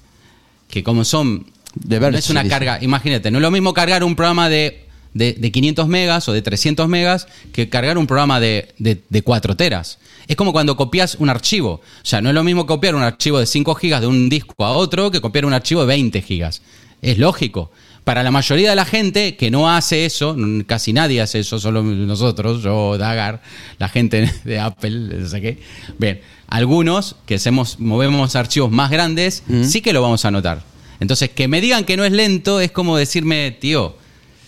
que como son... De no es una carga, imagínate, no es lo mismo cargar un programa de, de, de 500 megas o de 300 megas que cargar un programa de, de, de 4 teras. Es como cuando copias un archivo. O sea, no es lo mismo copiar un archivo de 5 gigas de un disco a otro que copiar un archivo de 20 gigas. Es lógico. Para la mayoría de la gente que no hace eso, casi nadie hace eso, solo nosotros, yo, Dagar, la gente de Apple, no sé qué. Bien, algunos que hacemos, movemos archivos más grandes, sí que lo vamos a notar. Entonces, que me digan que no es lento es como decirme, tío,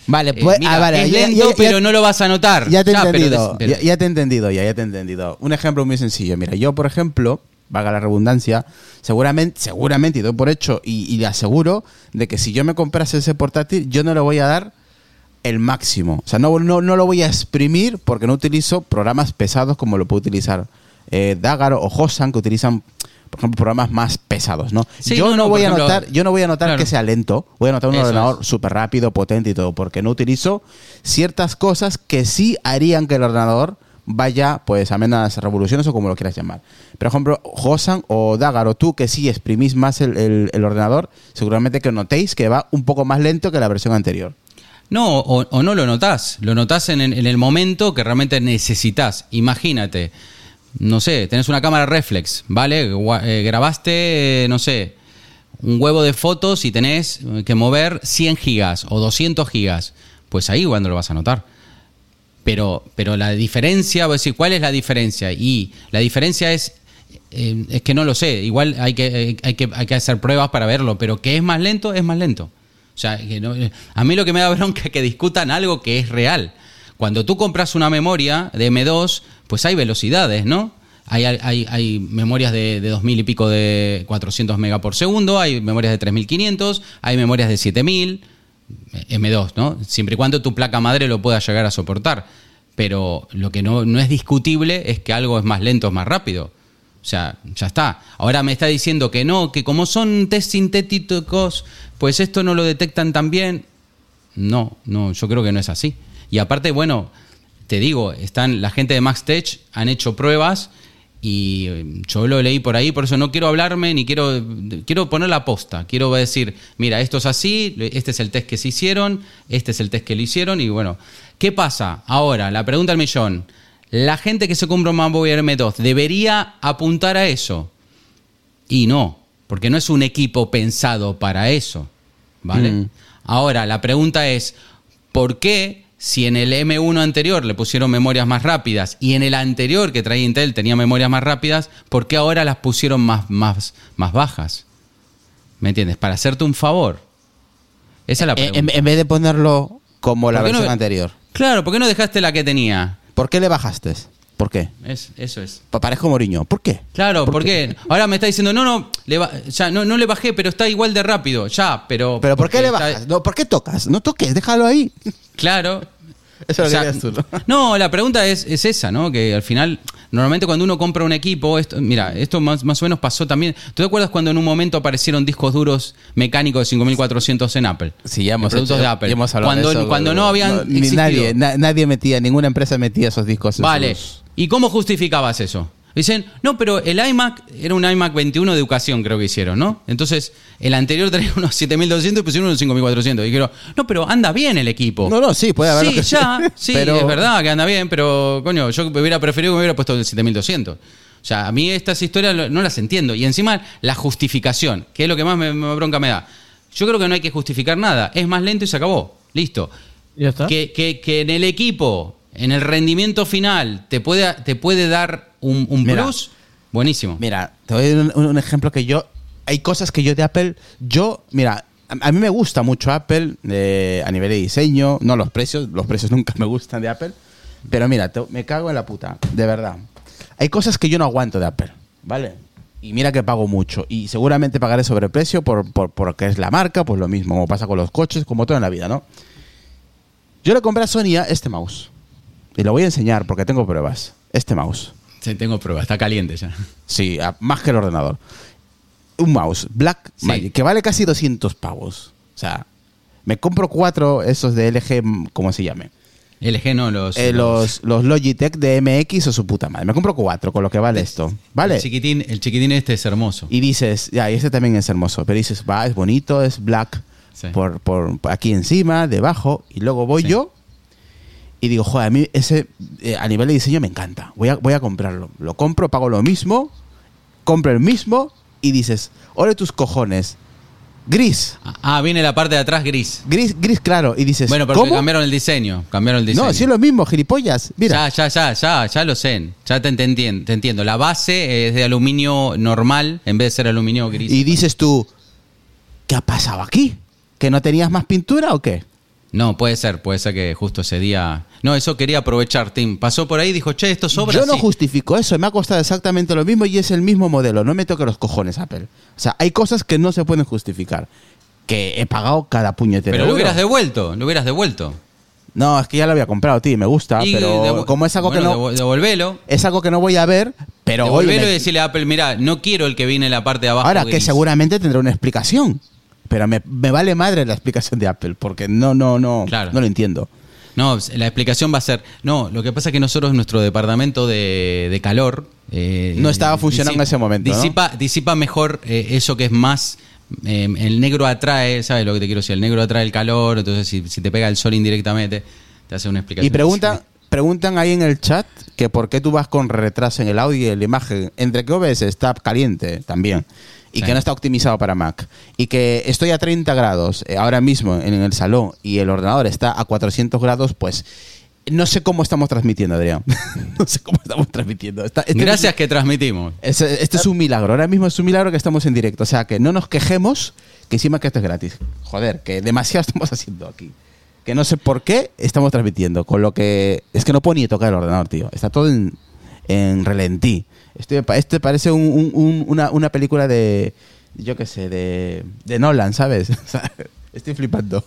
Vale, eh, pues, mira, ah, vale, es lento, ya- ya- pero no lo vas a notar. Ya te he entendido, pero- ya, ya te he entendido, ya, ya te he entendido. Un ejemplo muy sencillo. Mira, yo, por ejemplo, valga la redundancia, seguramente, seguramente, y doy por hecho, y, y le aseguro de que si yo me comprase ese portátil, yo no le voy a dar el máximo. O sea, no, no, no lo voy a exprimir porque no utilizo programas pesados como lo puede utilizar eh, Dagger o Hosan, que utilizan, por ejemplo, programas más pesados, ¿no? Sí, yo no, voy a ejemplo, notar, yo no voy a notar claro. que sea lento, voy a notar un Eso ordenador súper rápido, potente y todo, porque no utilizo ciertas cosas que sí harían que el ordenador vaya pues a menos revoluciones o como lo quieras llamar. Por ejemplo, Hosan o Dagger o tú que sí exprimís más el, el- el ordenador, seguramente que notéis que va un poco más lento que la versión anterior. No, o, o no lo notás. Lo notás en, en el momento que realmente necesitas. Imagínate, no sé, tenés una cámara reflex, ¿vale? Eh, grabaste, eh, no sé, un huevo de fotos y tenés eh, que mover 100 gigas o 200 gigas. Pues ahí cuando lo vas a notar. Pero, pero la diferencia, voy a decir, ¿cuál es la diferencia? Y la diferencia es, eh, es que no lo sé. Igual hay que, hay, que, hay que hacer pruebas para verlo, pero que es más lento, es más lento. O sea, que no- a mí lo que me da bronca es que discutan algo que es real. Cuando tú compras una memoria de M2, pues hay velocidades, ¿no? Hay, hay, hay memorias de, de 2000 y pico de 400 megas por segundo, hay memorias de 3500, hay memorias de 7000. M2, ¿no? Siempre y cuando tu placa madre lo pueda llegar a soportar. Pero lo que no, no es discutible es que algo es más lento, es más rápido. O sea, ya está. Ahora me está diciendo que no, que como son test sintéticos, pues esto no lo detectan tan bien. No, no, yo creo que no es así. Y aparte, bueno, te digo, están la gente de MaxTech han hecho pruebas y eh, yo lo leí por ahí, por eso no quiero hablarme ni quiero quiero poner la posta, quiero decir, mira, esto es así, este es el test que se hicieron, este es el test que lo hicieron y bueno, ¿qué pasa? Ahora, la pregunta al millón, la gente que se compra un MacBook Air M2 debería apuntar a eso. Y no, porque no es un equipo pensado para eso. ¿Vale? Mm. Ahora, la pregunta es: ¿por qué, si en el M1 anterior le pusieron memorias más rápidas y en el anterior que traía Intel tenía memorias más rápidas, ¿por qué ahora las pusieron más, más, más bajas? ¿Me entiendes? Para hacerte un favor. Esa es la En, pregunta. en- en vez de ponerlo como la ¿Por qué no- versión anterior. Claro, ¿por qué no dejaste la que tenía? ¿Por qué le bajaste? ¿Por qué? Es, eso es. Pa- Parezco Moriño. ¿Por qué? Claro, ¿por qué? Ahora me está diciendo, no, no, le ba- ya, no, no le bajé, pero está igual de rápido. Ya, pero. ¿Pero por qué porque le está- bajas? No, ¿Por qué tocas? No toques, déjalo ahí. Claro. Eso lo O sea, ¿no? No, la pregunta es, es esa, ¿no? Que al final, normalmente cuando uno compra un equipo, esto, mira, esto más, más o menos pasó también. ¿Tú te acuerdas cuando en un momento aparecieron discos duros mecánicos de 5400 en Apple? Sí, ya hemos, productos hecho- de Apple. ya hemos hablado cuando, de eso, cuando no habían. ni existido. nadie, na- nadie metía, ninguna empresa metía esos discos. en Vale. sus- ¿Y cómo justificabas eso? Dicen, no, pero el iMac era un iMac 21 de educación, creo que hicieron, ¿no? Entonces, el anterior tenía unos 7200 y pusieron unos 5400. Y dijeron, no, pero anda bien el equipo. No, no, sí, puede haber Sí, lo que ya, sea, sí, pero- es verdad que anda bien, pero, coño, yo hubiera preferido que me hubiera puesto el 7200. O sea, a mí estas historias no las entiendo. Y encima, la justificación, que es lo que más me, me bronca me da. Yo creo que no hay que justificar nada. Es más lento y se acabó. Listo. Ya está. que, que- que en el equipo, en el rendimiento final, te puede, te puede dar un, un Mira. plus, buenísimo. Mira, te doy un, un ejemplo que yo. Hay cosas que yo de Apple. Yo, mira, a, a mí me gusta mucho Apple eh, a nivel de diseño. No los precios, los precios nunca me gustan de Apple. Pero mira, te- me cago en la puta, de verdad. Hay cosas que yo no aguanto de Apple, ¿vale? Y mira que pago mucho. Y seguramente pagaré sobreprecio por, por, porque es la marca, pues lo mismo, como pasa con los coches, como todo en la vida, ¿no? Yo le compré a Sonia este mouse. Y lo voy a enseñar porque tengo pruebas. Este mouse. Sí, tengo prueba, está caliente ya. Sí, más que el ordenador. Un mouse, Black Sí. Magic, que vale casi 200 pavos. O sea, me compro cuatro esos de LG, mm, ¿cómo se llame? LG no, los... Eh, los, los Logitech de MX o su puta madre. Me compro cuatro con lo que vale esto. ¿Vale? El chiquitín, el chiquitín este es hermoso. Y dices, ya, y este también es hermoso. Pero dices, va, es bonito, es black Sí. por, por por aquí encima, debajo. Y luego voy Sí. yo y digo, joder, a mí ese eh, a nivel de diseño me encanta. Voy a, voy a comprarlo. Lo compro, pago lo mismo, compro el mismo y dices, ole tus cojones. Gris, Ah, viene la parte de atrás gris. gris, gris claro. Y dices, Bueno, pero cambiaron el diseño. Cambiaron el diseño. No, sí es lo mismo, gilipollas. Mira, Ya, ya, ya, ya, ya lo sé. Ya te, te entien- te entiendo. La base es de aluminio normal en vez de ser aluminio gris. y dices tú, ¿qué ha pasado aquí? ¿Que no tenías más pintura o qué? No, puede ser, puede ser que justo ese día. No, eso quería aprovechar, Tim. Pasó por ahí y dijo, che, esto sobra. Yo no Sí. justifico eso, me ha costado exactamente lo mismo y es el mismo modelo. No me toque los cojones, Apple. O sea, hay cosas que no se pueden justificar. Que he pagado cada puñetero Pero lo euro. hubieras devuelto, lo hubieras devuelto. No, es que ya lo había comprado, tío, me gusta, Y pero como es algo bueno, que no Devolvelo. es algo que no voy a ver, pero me- y decirle a Apple, mira, no quiero el que viene en la parte de abajo. ahora que gris". seguramente tendrá una explicación. Pero me, me vale madre la explicación de Apple, porque no, no, no, Claro. no lo entiendo. No, la explicación va a ser. No, lo que pasa es que nosotros, nuestro departamento de, de calor. eh, No estaba funcionando en ese momento, ¿no? Disipa, mejor eh, eso que es más. eh, el negro atrae, ¿sabes lo que te quiero decir? El negro atrae el calor, entonces si, si te pega el sol indirectamente, te hace una explicación. Y preguntan, preguntan ahí en el chat que por qué tú vas con retraso en el audio y en la imagen. Entre que OBS está caliente también. Y Sí. que no está optimizado para Mac. Y que estoy a 30 grados eh, ahora mismo en el salón y el ordenador está a 400 grados, pues no sé cómo estamos transmitiendo, Adrián. no sé cómo estamos transmitiendo. Está- este Gracias que transmitimos. es- Este es un milagro. Ahora mismo es un milagro que estamos en directo. O sea, que no nos quejemos, que encima que esto es gratis. Joder, que demasiado estamos haciendo aquí. Que no sé por qué estamos transmitiendo. Con lo que. Es que no puedo ni tocar el ordenador, tío. Está todo en, en relentí. Este, pa- este parece un- un- un- una, una película de. Yo qué sé, de, de Nolan, ¿sabes? Estoy flipando.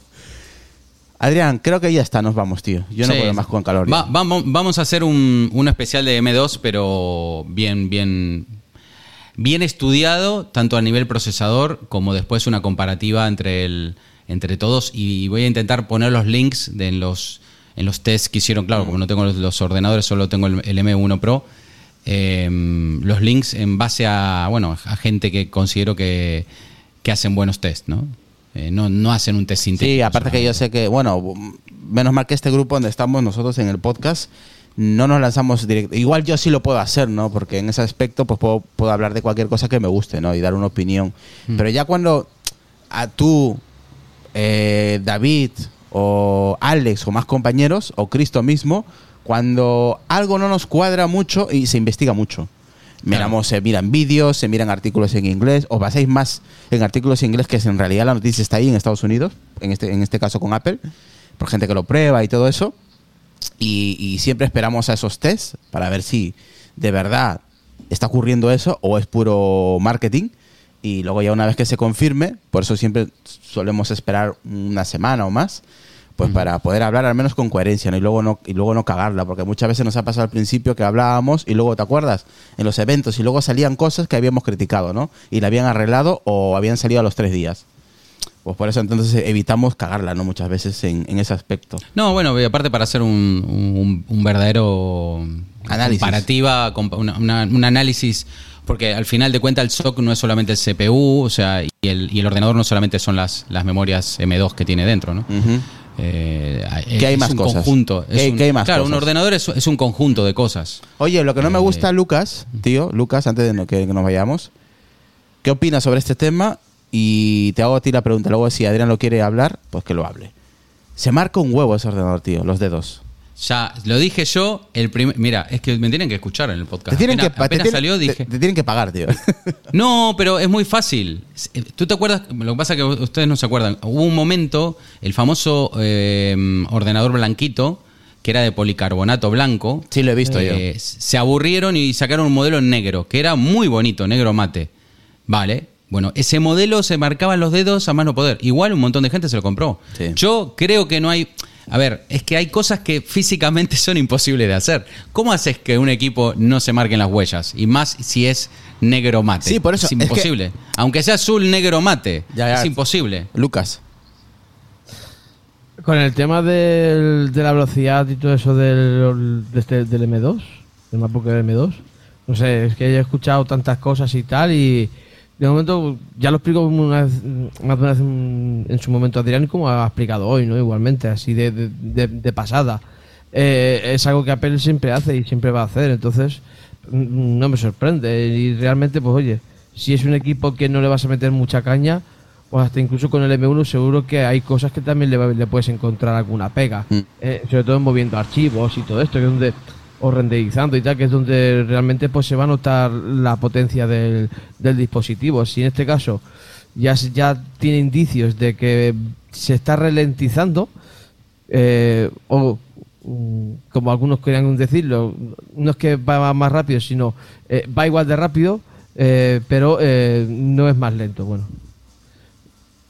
Adrián, creo que ya está, nos vamos, tío. Yo no Sí. puedo más con calor. Va- vamos, vamos a hacer un, un especial de M2, pero bien, bien, bien estudiado, tanto a nivel procesador como después una comparativa entre el, entre todos. Y voy a intentar poner los links de en los en los tests que hicieron, claro, como no tengo los, los ordenadores, solo tengo el, el M1 Pro. eh, los links en base a bueno a gente que considero que, que hacen buenos tests, ¿no? Eh, no, no hacen un test sintético. Sí, aparte que yo sé que, bueno, menos mal que este grupo donde estamos nosotros en el podcast no nos lanzamos directo. Igual yo sí lo puedo hacer, ¿no? Porque en ese aspecto pues puedo, puedo hablar de cualquier cosa que me guste, ¿no? Y dar una opinión. Pero ya cuando a tú, eh, David o Alex o más compañeros o Cristo mismo, cuando algo no nos cuadra mucho y se investiga mucho. Miramos, se miran vídeos, se miran artículos en inglés, os basáis más en artículos en inglés que en realidad la noticia está ahí en Estados Unidos, en este, en este caso con Apple, por gente que lo prueba y todo eso. Y, y siempre esperamos a esos tests para ver si de verdad está ocurriendo eso o es puro marketing. Y luego ya una vez que se confirme, por eso siempre solemos esperar una semana o más, pues para poder hablar al menos con coherencia ¿no? y luego no y luego no cagarla porque muchas veces nos ha pasado al principio que hablábamos y luego te acuerdas en los eventos y luego salían cosas que habíamos criticado no y la habían arreglado o habían salido a los tres días. Pues por eso entonces evitamos cagarla no muchas veces en, en ese aspecto. No, bueno, y aparte para hacer un, un- un verdadero Análisis. comparativa, compa- una- una- un análisis, porque al final de cuentas el SOC no es solamente el CPU, o sea, y el, y el ordenador no solamente son las, las memorias M2 que tiene dentro, ¿no? Eh, ¿Qué hay es más un cosas? conjunto. ¿Qué- es un- qué hay más claro, un ordenador es, es un conjunto de cosas. Oye, lo que no me Eh, gusta, Lucas, tío, Lucas, antes de que nos vayamos, ¿qué opinas sobre este tema? Y te hago a ti la pregunta. Luego, si Adrián lo quiere hablar, pues que lo hable. Se marca un huevo ese ordenador, tío, los dedos. Ya, lo dije yo, el primer... Mira, es que me tienen que escuchar en el podcast. Te tienen, Apenas- que, te salió, te- dije... te tienen que pagar, tío. No, pero es muy fácil. ¿Tú te acuerdas? Lo que pasa es que ustedes no se acuerdan. Hubo un momento, el famoso eh, ordenador blanquito, que era de policarbonato blanco. Sí, lo he visto eh, Se aburrieron y sacaron un modelo en negro, que era muy bonito, negro mate. Vale. Bueno, ese modelo se marcaba en los dedos a más no poder. Igual un montón de gente se lo compró. Sí. Yo creo que no hay. A ver, es que hay cosas que físicamente son imposibles de hacer. ¿Cómo haces que un equipo no se marquen las huellas? Y más si es negro mate. Sí, por eso, Es es que- imposible. Aunque sea azul, negro mate. Ya, ya. Es imposible. Lucas. Con el tema del- de la velocidad y todo eso del, de este- del M2, del MacBook Air M2, no sé, es que he escuchado tantas cosas y tal y de momento ya lo explico una vez- más de una vez en, en su momento Adrián como ha explicado hoy, ¿no? Igualmente, así de, de- de- de pasada. Eh, es algo que Apple siempre hace y siempre va a hacer, entonces mm, no me sorprende y realmente pues oye, si es un equipo que no le vas a meter mucha caña, pues hasta incluso con el M1 seguro que hay cosas que también le, le puedes encontrar alguna pega. Mm. Eh, sobre todo en moviendo archivos y todo esto, que es donde o renderizando y tal, que es donde realmente pues se va a notar la potencia del, del dispositivo. Si en este caso ya, ya tiene indicios de que se está ralentizando, eh, o mm, como algunos querían decirlo, no es que va más rápido, sino eh, va igual de rápido, eh, pero eh, no es más lento. Bueno,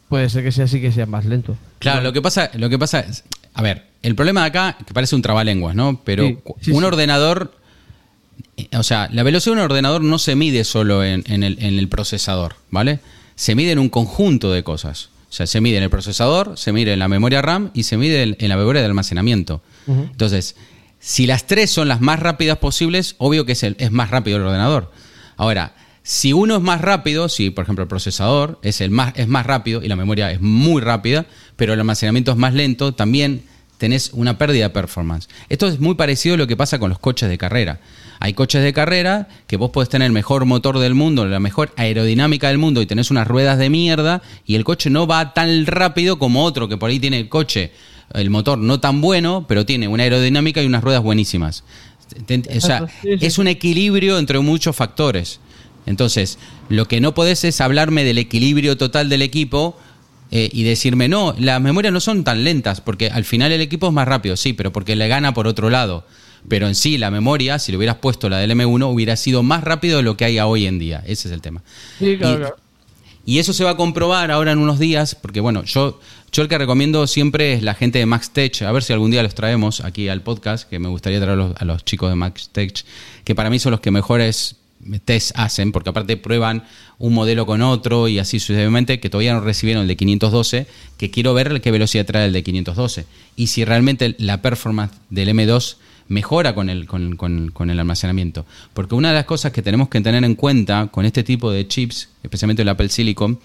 puede ser que sea así que sea más lento. Claro, lo que pasa, lo que pasa es, a ver, el problema de acá, que parece un trabalenguas, ¿no? Pero Sí, cu- sí, un sí. ordenador, eh, o sea, la velocidad de un ordenador no se mide solo en, en el, en el procesador, ¿vale? Se mide en un conjunto de cosas. O sea, se mide en el procesador, se mide en la memoria RAM y se mide en, en la memoria de almacenamiento. Entonces, si las tres son las más rápidas posibles, obvio que es, el- es más rápido el ordenador. Ahora, si uno es más rápido, si por ejemplo el procesador es, el más, es más rápido y la memoria es muy rápida, pero el almacenamiento es más lento, también tenés una pérdida de performance. Esto es muy parecido a lo que pasa con los coches de carrera. Hay coches de carrera que vos podés tener el mejor motor del mundo, la mejor aerodinámica del mundo y tenés unas ruedas de mierda y el coche no va tan rápido como otro que por ahí tiene el coche, el motor no tan bueno, pero tiene una aerodinámica y unas ruedas buenísimas. O sea, es un equilibrio entre muchos factores. Entonces, lo que no podés es hablarme del equilibrio total del equipo eh, y decirme, no, las memorias no son tan lentas, porque al final el equipo es más rápido, sí, pero porque le gana por otro lado. Pero en sí, la memoria, si le hubieras puesto la del M1, hubiera sido más rápido de lo que hay hoy en día. Ese es el tema. Sí, claro, Y- claro. y eso se va a comprobar ahora en unos días, porque bueno, yo, yo el que recomiendo siempre es la gente de Max Tech, a ver si algún día los traemos aquí al podcast, que me gustaría traer a los, a los chicos de Max Tech, que para mí son los que mejores test hacen, porque aparte prueban un modelo con otro y así sucesivamente, que todavía no recibieron el de 512, que quiero ver qué velocidad trae el de 512. Y si realmente la performance del M2 mejora con el, con, con- el almacenamiento. Porque una de las cosas que tenemos que tener en cuenta con este tipo de chips, especialmente el Apple Silicon,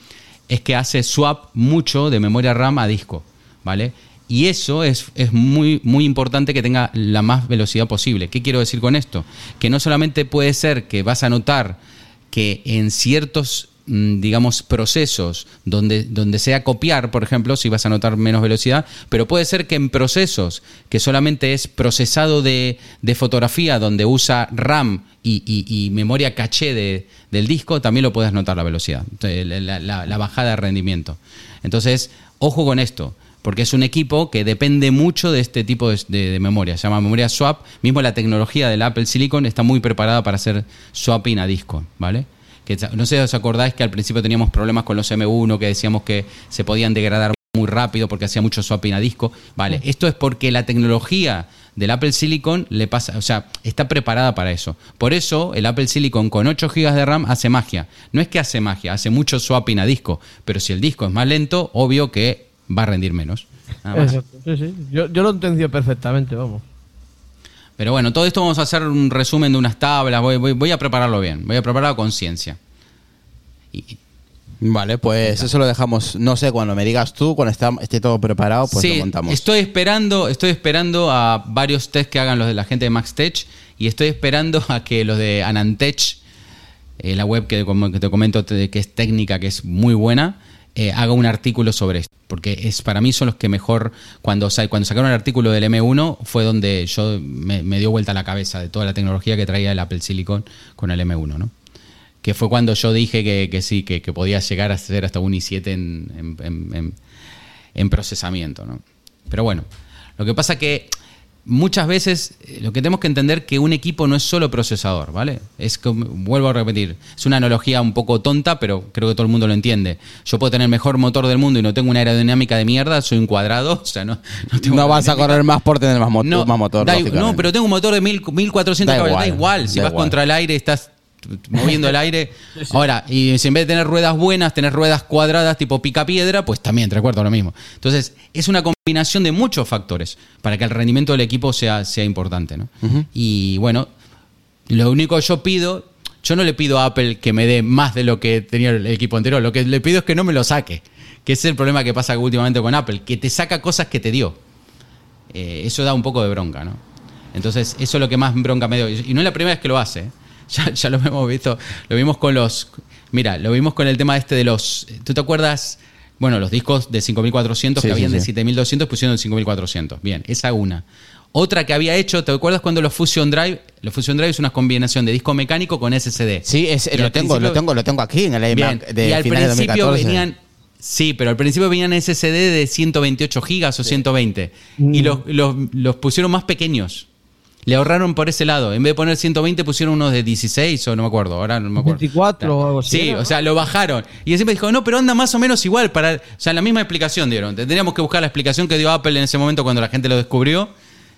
es que hace swap mucho de memoria RAM a disco, ¿vale? Y eso es, es muy, muy importante que tenga la más velocidad posible. ¿Qué quiero decir con esto? Que no solamente puede ser que vas a notar que en ciertos mm, digamos procesos donde, donde sea copiar, por ejemplo, si vas a notar menos velocidad, pero puede ser que en procesos que solamente es procesado de, de fotografía donde usa RAM y, y- memoria caché de- del disco, también lo puedes notar la velocidad, la, la- la bajada de rendimiento. Entonces, ojo con esto. Porque es un equipo que depende mucho de este tipo de, de- de memoria. Se llama memoria swap. Mismo la tecnología del Apple Silicon está muy preparada para hacer swapping a disco, ¿vale? Que, no sé si os acordáis que al principio teníamos problemas con los M1, que decíamos que se podían degradar muy rápido porque hacía mucho swapping a disco. Vale, esto es porque la tecnología del Apple Silicon le pasa, o sea, está preparada para eso. Por eso el Apple Silicon con 8 GB de RAM hace magia. No es que hace magia, hace mucho swapping a disco, pero si el disco es más lento, obvio que va a rendir menos. Nada más. Exacto, sí, sí. Yo, yo lo entendió perfectamente, vamos. Pero bueno, todo esto vamos a hacer un resumen de unas tablas, voy, voy- voy a prepararlo bien, voy a prepararlo con ciencia. Y- Vale, pues eso lo dejamos. No sé, cuando me digas tú, cuando está- esté todo preparado, pues sí, lo montamos. estoy esperando, estoy esperando a varios test que hagan los de la gente de MaxTech y estoy esperando a que los de Anantech, eh, la web que, como que te comento te- que es técnica, que es muy buena, eh, haga un artículo sobre esto. Porque es para mí son los que mejor, cuando, cuando sacaron el artículo del M1, fue donde yo me, dio vuelta la cabeza de toda la tecnología que traía el Apple Silicon con el M1, ¿no? Que fue cuando yo dije que, que sí, que, que podía llegar a ser hasta un i7 en, en- en- en- en procesamiento, ¿no? Pero bueno, lo que pasa que muchas veces eh, lo que tenemos que entender que un equipo no es solo procesador, ¿vale? Es como, vuelvo a repetir, es una analogía un poco tonta, pero creo que todo el mundo lo entiende. Yo puedo tener el mejor motor del mundo y no tengo una aerodinámica de mierda, soy un cuadrado, o sea, no, no tengo No vas a correr más por tener más, mo- No, más motor. da no, pero tengo un motor de mil- 1400 Da caballos, da igual. Si da vas igual. contra el aire, estás moviendo el aire. Ahora, y si en vez de tener ruedas buenas, tener ruedas cuadradas tipo pica piedra, pues también te recuerdo lo mismo. Entonces, es una combinación de muchos factores para que el rendimiento del equipo sea, sea importante. ¿no? Y bueno, lo único que yo pido, yo no le pido a Apple que me dé más de lo que tenía el equipo anterior, lo que le pido es que no me lo saque. Que es el problema que pasa últimamente con Apple, que te saca cosas que te dio. Eh, eso da un poco de bronca, ¿no? Entonces, eso es lo que más bronca me dio. Y no es la primera vez que lo hace. ¿Eh? Ya, ya lo hemos visto. Lo vimos con los. Mira, lo vimos con el tema este de los. ¿Tú te acuerdas? Bueno, los discos de 5400 Sí, que sí, habían de sí. 7200 pusieron de 5400. Bien, esa una. Otra que había hecho, ¿te acuerdas cuando los Fusion Drive? Los Fusion Drive es una combinación de disco mecánico con SSD. Sí, es, lo tengo, lo tengo, lo tengo aquí en el iMac de y al de principio 2014. venían. Sí, pero al principio venían SSD de 128 gigas o 120. Y los, los- los pusieron más pequeños. Le ahorraron por ese lado. En vez de poner 120, pusieron unos de 16 o no me acuerdo. Ahora no me acuerdo. 24 o algo así, Sí, o sea, lo bajaron. Y siempre dijo, no, pero anda más o menos igual. Para, o sea, la misma explicación dieron. Tendríamos que buscar la explicación que dio Apple en ese momento cuando la gente lo descubrió.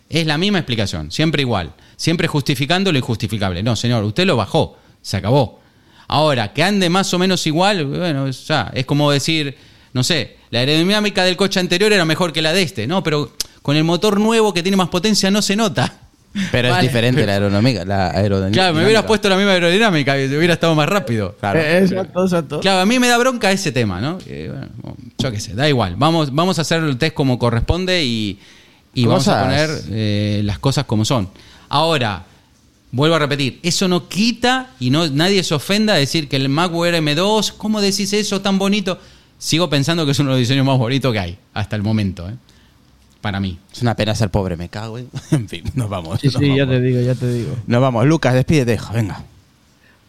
Es la misma explicación, siempre igual. Siempre justificando lo injustificable. No, señor, usted lo bajó. Se acabó. Ahora, que ande más o menos igual, bueno, ya, es como decir, no sé, la aerodinámica del coche anterior era mejor que la de este. No, pero con el motor nuevo que tiene más potencia no se nota. Pero es diferente la aerodinámica. La aerodinámica. Claro, me hubieras puesto la misma aerodinámica y hubiera estado más rápido. Claro. Eh, exacto, exacto. Claro, a mí me da bronca ese tema, ¿no? Eh, bueno, yo qué sé, da igual. Vamos, vamos a hacer el test como corresponde y, y vamos a poner eh, las cosas como son. Ahora, vuelvo a repetir, eso no quita y no nadie se ofenda a decir que el MacBook Air M2, ¿cómo decís eso tan bonito? Sigo pensando que es uno de los diseños más bonitos que hay hasta el momento, ¿eh? Para mí. Es una pena ser pobre, me cago en. En fin, nos vamos. Sí, nos sí, ya vamos. te digo, ya te digo. Nos vamos. Lucas, despídete, hijo, venga.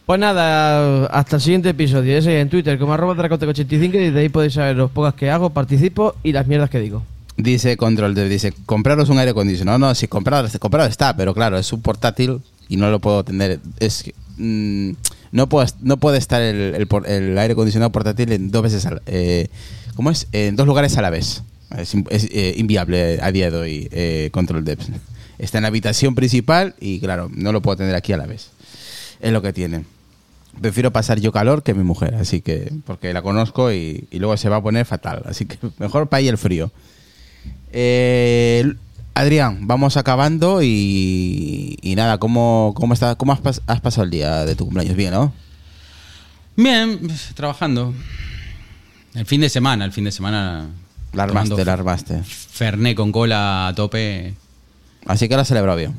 Pues nada, hasta el siguiente episodio. Ya sabéis, en Twitter como arroba dracoteco85 y de ahí podéis saber los podcasts que hago, participo y las mierdas que digo. Dice Control Dev, dice, compraros un aire acondicionado. No, no, sí, comprado, comprado está, pero claro, es un portátil y no lo puedo tener. Es que, mm, no, puedo, no puede estar el, el por- el aire acondicionado portátil en dos veces al, eh, ¿cómo es? En dos lugares a la vez. Es, eh, inviable a día de hoy eh, Control Dev. Está en la habitación principal y claro, no lo puedo tener aquí a la vez. Es lo que tiene. Prefiero pasar yo calor que mi mujer, así que, porque la conozco y, y luego se va a poner fatal. Así que mejor para ella el frío. Eh, Adrián, vamos acabando y, y nada, ¿cómo, cómo, está, cómo has, has pasado el día de tu cumpleaños? Bien, ¿no? Bien, trabajando. El fin de semana, el fin de semana. La armaste, la armaste. Ferné con cola a tope. Así que lo has celebrado bien.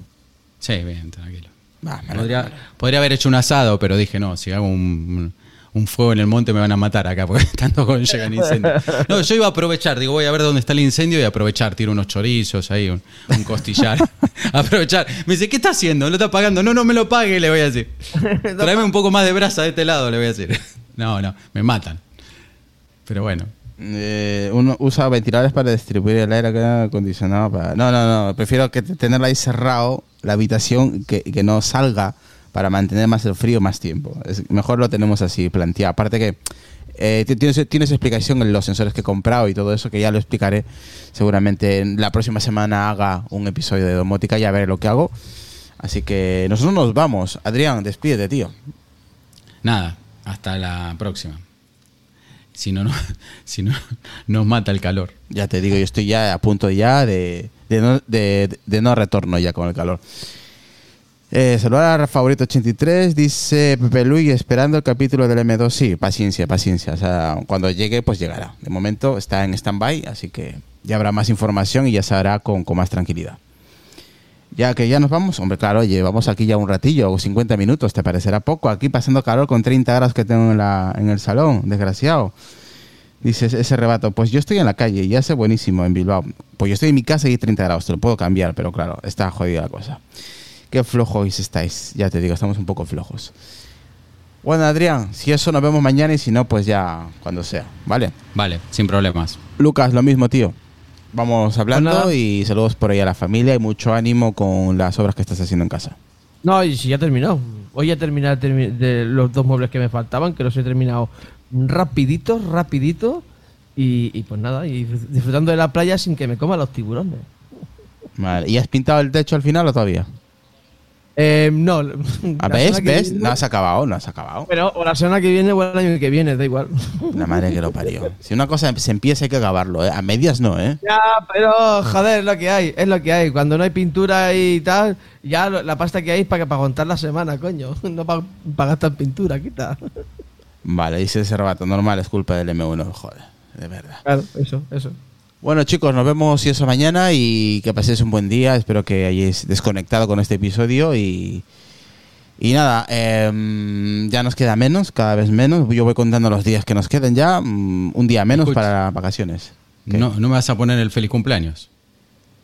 Sí, bien, tranquilo. Podría, podría haber hecho un asado, pero dije, no, si hago un, un fuego en el monte me van a matar acá, porque tanto con llega el incendio. No, yo iba a aprovechar, digo, voy a ver dónde está el incendio y aprovechar, tiro unos chorizos ahí, un, un costillar. aprovechar. Me dice, ¿qué está haciendo? ¿Lo está pagando? No, no me lo pague, le voy a decir. Tráeme un poco más de brasa de este lado, le voy a decir. No, no, me matan. Pero bueno. Eh, uno usa ventiladores para distribuir el aire acondicionado. Para... No, no, no. Prefiero que tenerla ahí cerrado, la habitación, que, que no salga para mantener más el frío más tiempo. Es, mejor lo tenemos así planteado. Aparte que eh, ti- tienes, tienes explicación en los sensores que he comprado y todo eso, que ya lo explicaré. Seguramente en la próxima semana haga un episodio de domótica y ya veré lo que hago. Así que nosotros nos vamos. Adrián, despídete, tío. Nada, hasta la próxima. Si no, no, si no nos mata el calor. Ya te digo, yo estoy ya a punto ya de, de, no, de- de no retorno ya con el calor. Eh, saludar a Favorito 83, dice Pepe Luis, esperando el capítulo del M2. Sí, paciencia, paciencia. O sea, cuando llegue, pues llegará. De momento está en stand-by, así que ya habrá más información y ya se hará con, con más tranquilidad. Ya que ya nos vamos, hombre, claro, llevamos aquí ya un ratillo o 50 minutos, ¿te parecerá poco? Aquí pasando calor con 30 grados que tengo en, la, en el salón, desgraciado. Dice ese- ese rebato, pues yo estoy en la calle y hace buenísimo en Bilbao. Pues yo estoy en mi casa y hay 30 grados, te lo puedo cambiar, pero claro, está jodida la cosa. Qué flojos estáis, ya te digo, estamos un poco flojos. Bueno, Adrián, si eso nos vemos mañana y si no, pues ya cuando sea, ¿vale? Vale, sin problemas. Lucas, lo mismo, tío. Vamos hablando y saludos por ahí a la familia y mucho ánimo con las obras que estás haciendo en casa. No, y si ya he terminado. Hoy ya he terminado de los dos muebles que me faltaban, que los he terminado rapidito, rapidito. Y, y pues nada, y disfrutando de la playa sin que me coman los tiburones. Vale. ¿Y has pintado el techo al final o todavía? Eh, no. ¿A Ah, ¿Ves? que ¿Ves? viene- No has acabado, no has acabado. Bueno, o la semana que viene o el año que viene, da igual. La madre que lo parió. Si una cosa se empieza hay que acabarlo, ¿eh? A medias no, ¿eh? Ya, pero joder, es lo que hay, es lo que hay. Cuando no hay pintura y tal, ya la pasta que hay es para, para aguantar la semana, coño. No para, para gastar pintura, quita. Vale, dice ese rato, normal, es culpa del M1, joder, de verdad. Claro, eso, eso. Bueno, chicos, nos vemos y eso mañana y que paséis un buen día. Espero que hayáis desconectado con este episodio y. Y nada, em, ya nos queda menos, cada vez menos. Yo voy contando los días que nos queden ya. mm, un día menos Escucha. para vacaciones. ¿Qué? No, no me vas a poner el feliz cumpleaños.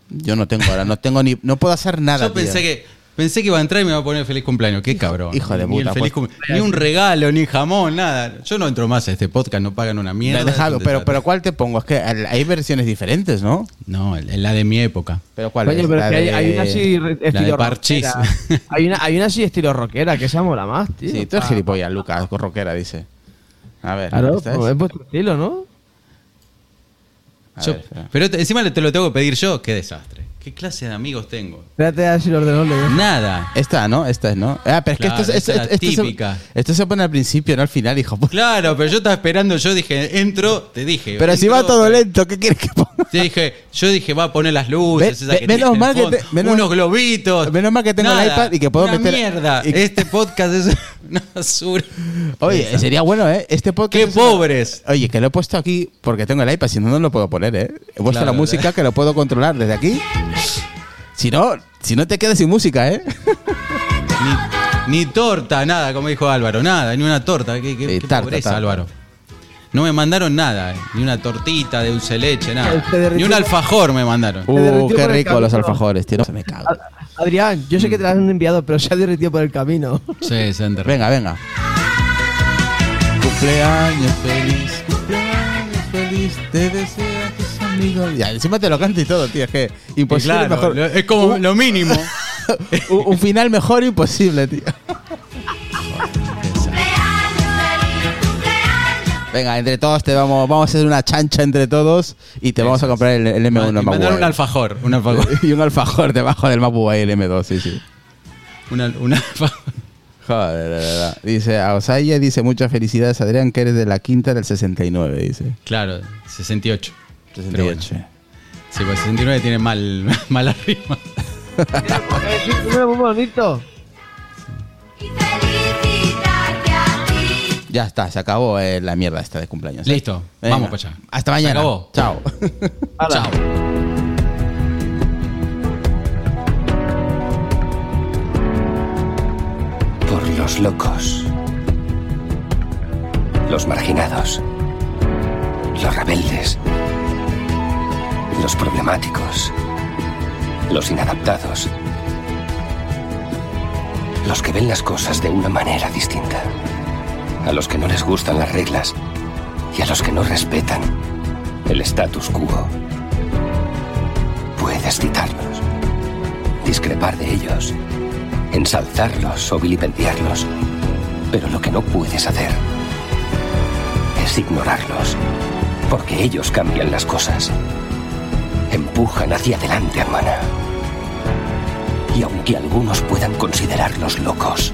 Yo no tengo ahora, no tengo ni. No puedo hacer nada. Yo pensé tío. que pensé que iba a entrar y me iba a poner el feliz cumpleaños. Qué cabrón. hijo de Ni el puta, feliz pues. cum- ni un regalo, ni jamón, nada. Yo no entro más a este podcast, no pagan una mierda. Un pero, pero ¿cuál te pongo? Es que hay versiones diferentes, ¿no? No, la de mi época. Pero ¿cuál es? pero La que hay, de- hay una así estilo Parchís. rockera. Hay una, hay una así estilo rockera que esa mola más, tío. Sí, tú eres gilipollas, Lucas, con rockera, dice. A ver, Claro, pues es vuestro estilo, ¿no? A Yo- ver, espera. pero encima te lo tengo que pedir yo. Qué desastre. ¿Qué clase de amigos tengo? Espérate a ver si lo ordenó. Nada. Esta, ¿no? Esta es, ¿no? Ah, pero es que esto, es- esto, es la esto se- típica. esto se pone al principio, no al final, hijo. Claro, pero yo estaba esperando, yo dije, entro, te dije. Pero si va todo lento, ¿qué quieres que ponga? Te dije, yo dije, va a poner las luces, Ve- ve- que menos mal que te- menos- unos globitos. menos mal que tengo el iPad y que puedo una meter- mierda. y- Este podcast es una basura. Oye, sería bueno, ¿eh? Este podcast. Qué es una- pobres. Oye, que lo he puesto aquí porque tengo el iPad, si no, no lo puedo poner, ¿eh? He puesto Claro, la música que lo puedo controlar desde aquí. Si no, si no te quedas sin música, ¿eh? Ni, ni torta, nada, como dijo Álvaro, nada, ni una torta. Qué, qué- Sí, qué tarta, pobreza, tarta. Álvaro. No me mandaron nada, eh, ni una tortita de dulce de leche, nada. Ni un alfajor me mandaron. Uh, qué rico los alfajores, tío. No se me cago. A- Adrián, yo sé que te la han enviado, pero se ha derretido por el camino. Sí, se han derretido. Venga, venga. Cumpleaños feliz, cumpleaños feliz, te desea tus amigos. Ya, encima te lo canto y todo, tío. Es que imposible claro, mejor. es como lo mínimo. un, un final mejor imposible, tío. Venga, entre todos te vamos, vamos a hacer una chancha entre todos y te vamos a comprar el, el Y M1 mandaron MacBook un alfajor, un alfajor. y un alfajor debajo del MacBook Air M2, sí, sí. Una- un alfajor. Joder, de verdad. Dice, a Osaya dice, muchas felicidades, Adrián, que eres de la quinta del 69, dice. Claro, 68. Pero bueno. 68. Sí, pues 69 tiene mal, mala rima. Es un número muy bonito. Ya está, se acabó eh, la mierda esta de cumpleaños. ¿eh? Listo, Venga. vamos para allá. Hasta mañana. Se acabó. Chao. Chao. Por los locos. Los marginados. Los rebeldes. Los problemáticos. Los inadaptados. Los que ven las cosas de una manera distinta. A los que no les gustan las reglas. Y a los que no respetan el status quo. Puedes citarlos. Discrepar de ellos ensalzarlos o vilipendiarlos. Pero lo que no puedes hacer es ignorarlos, porque ellos cambian las cosas. Empujan hacia adelante, hermana. Y aunque algunos puedan considerarlos locos,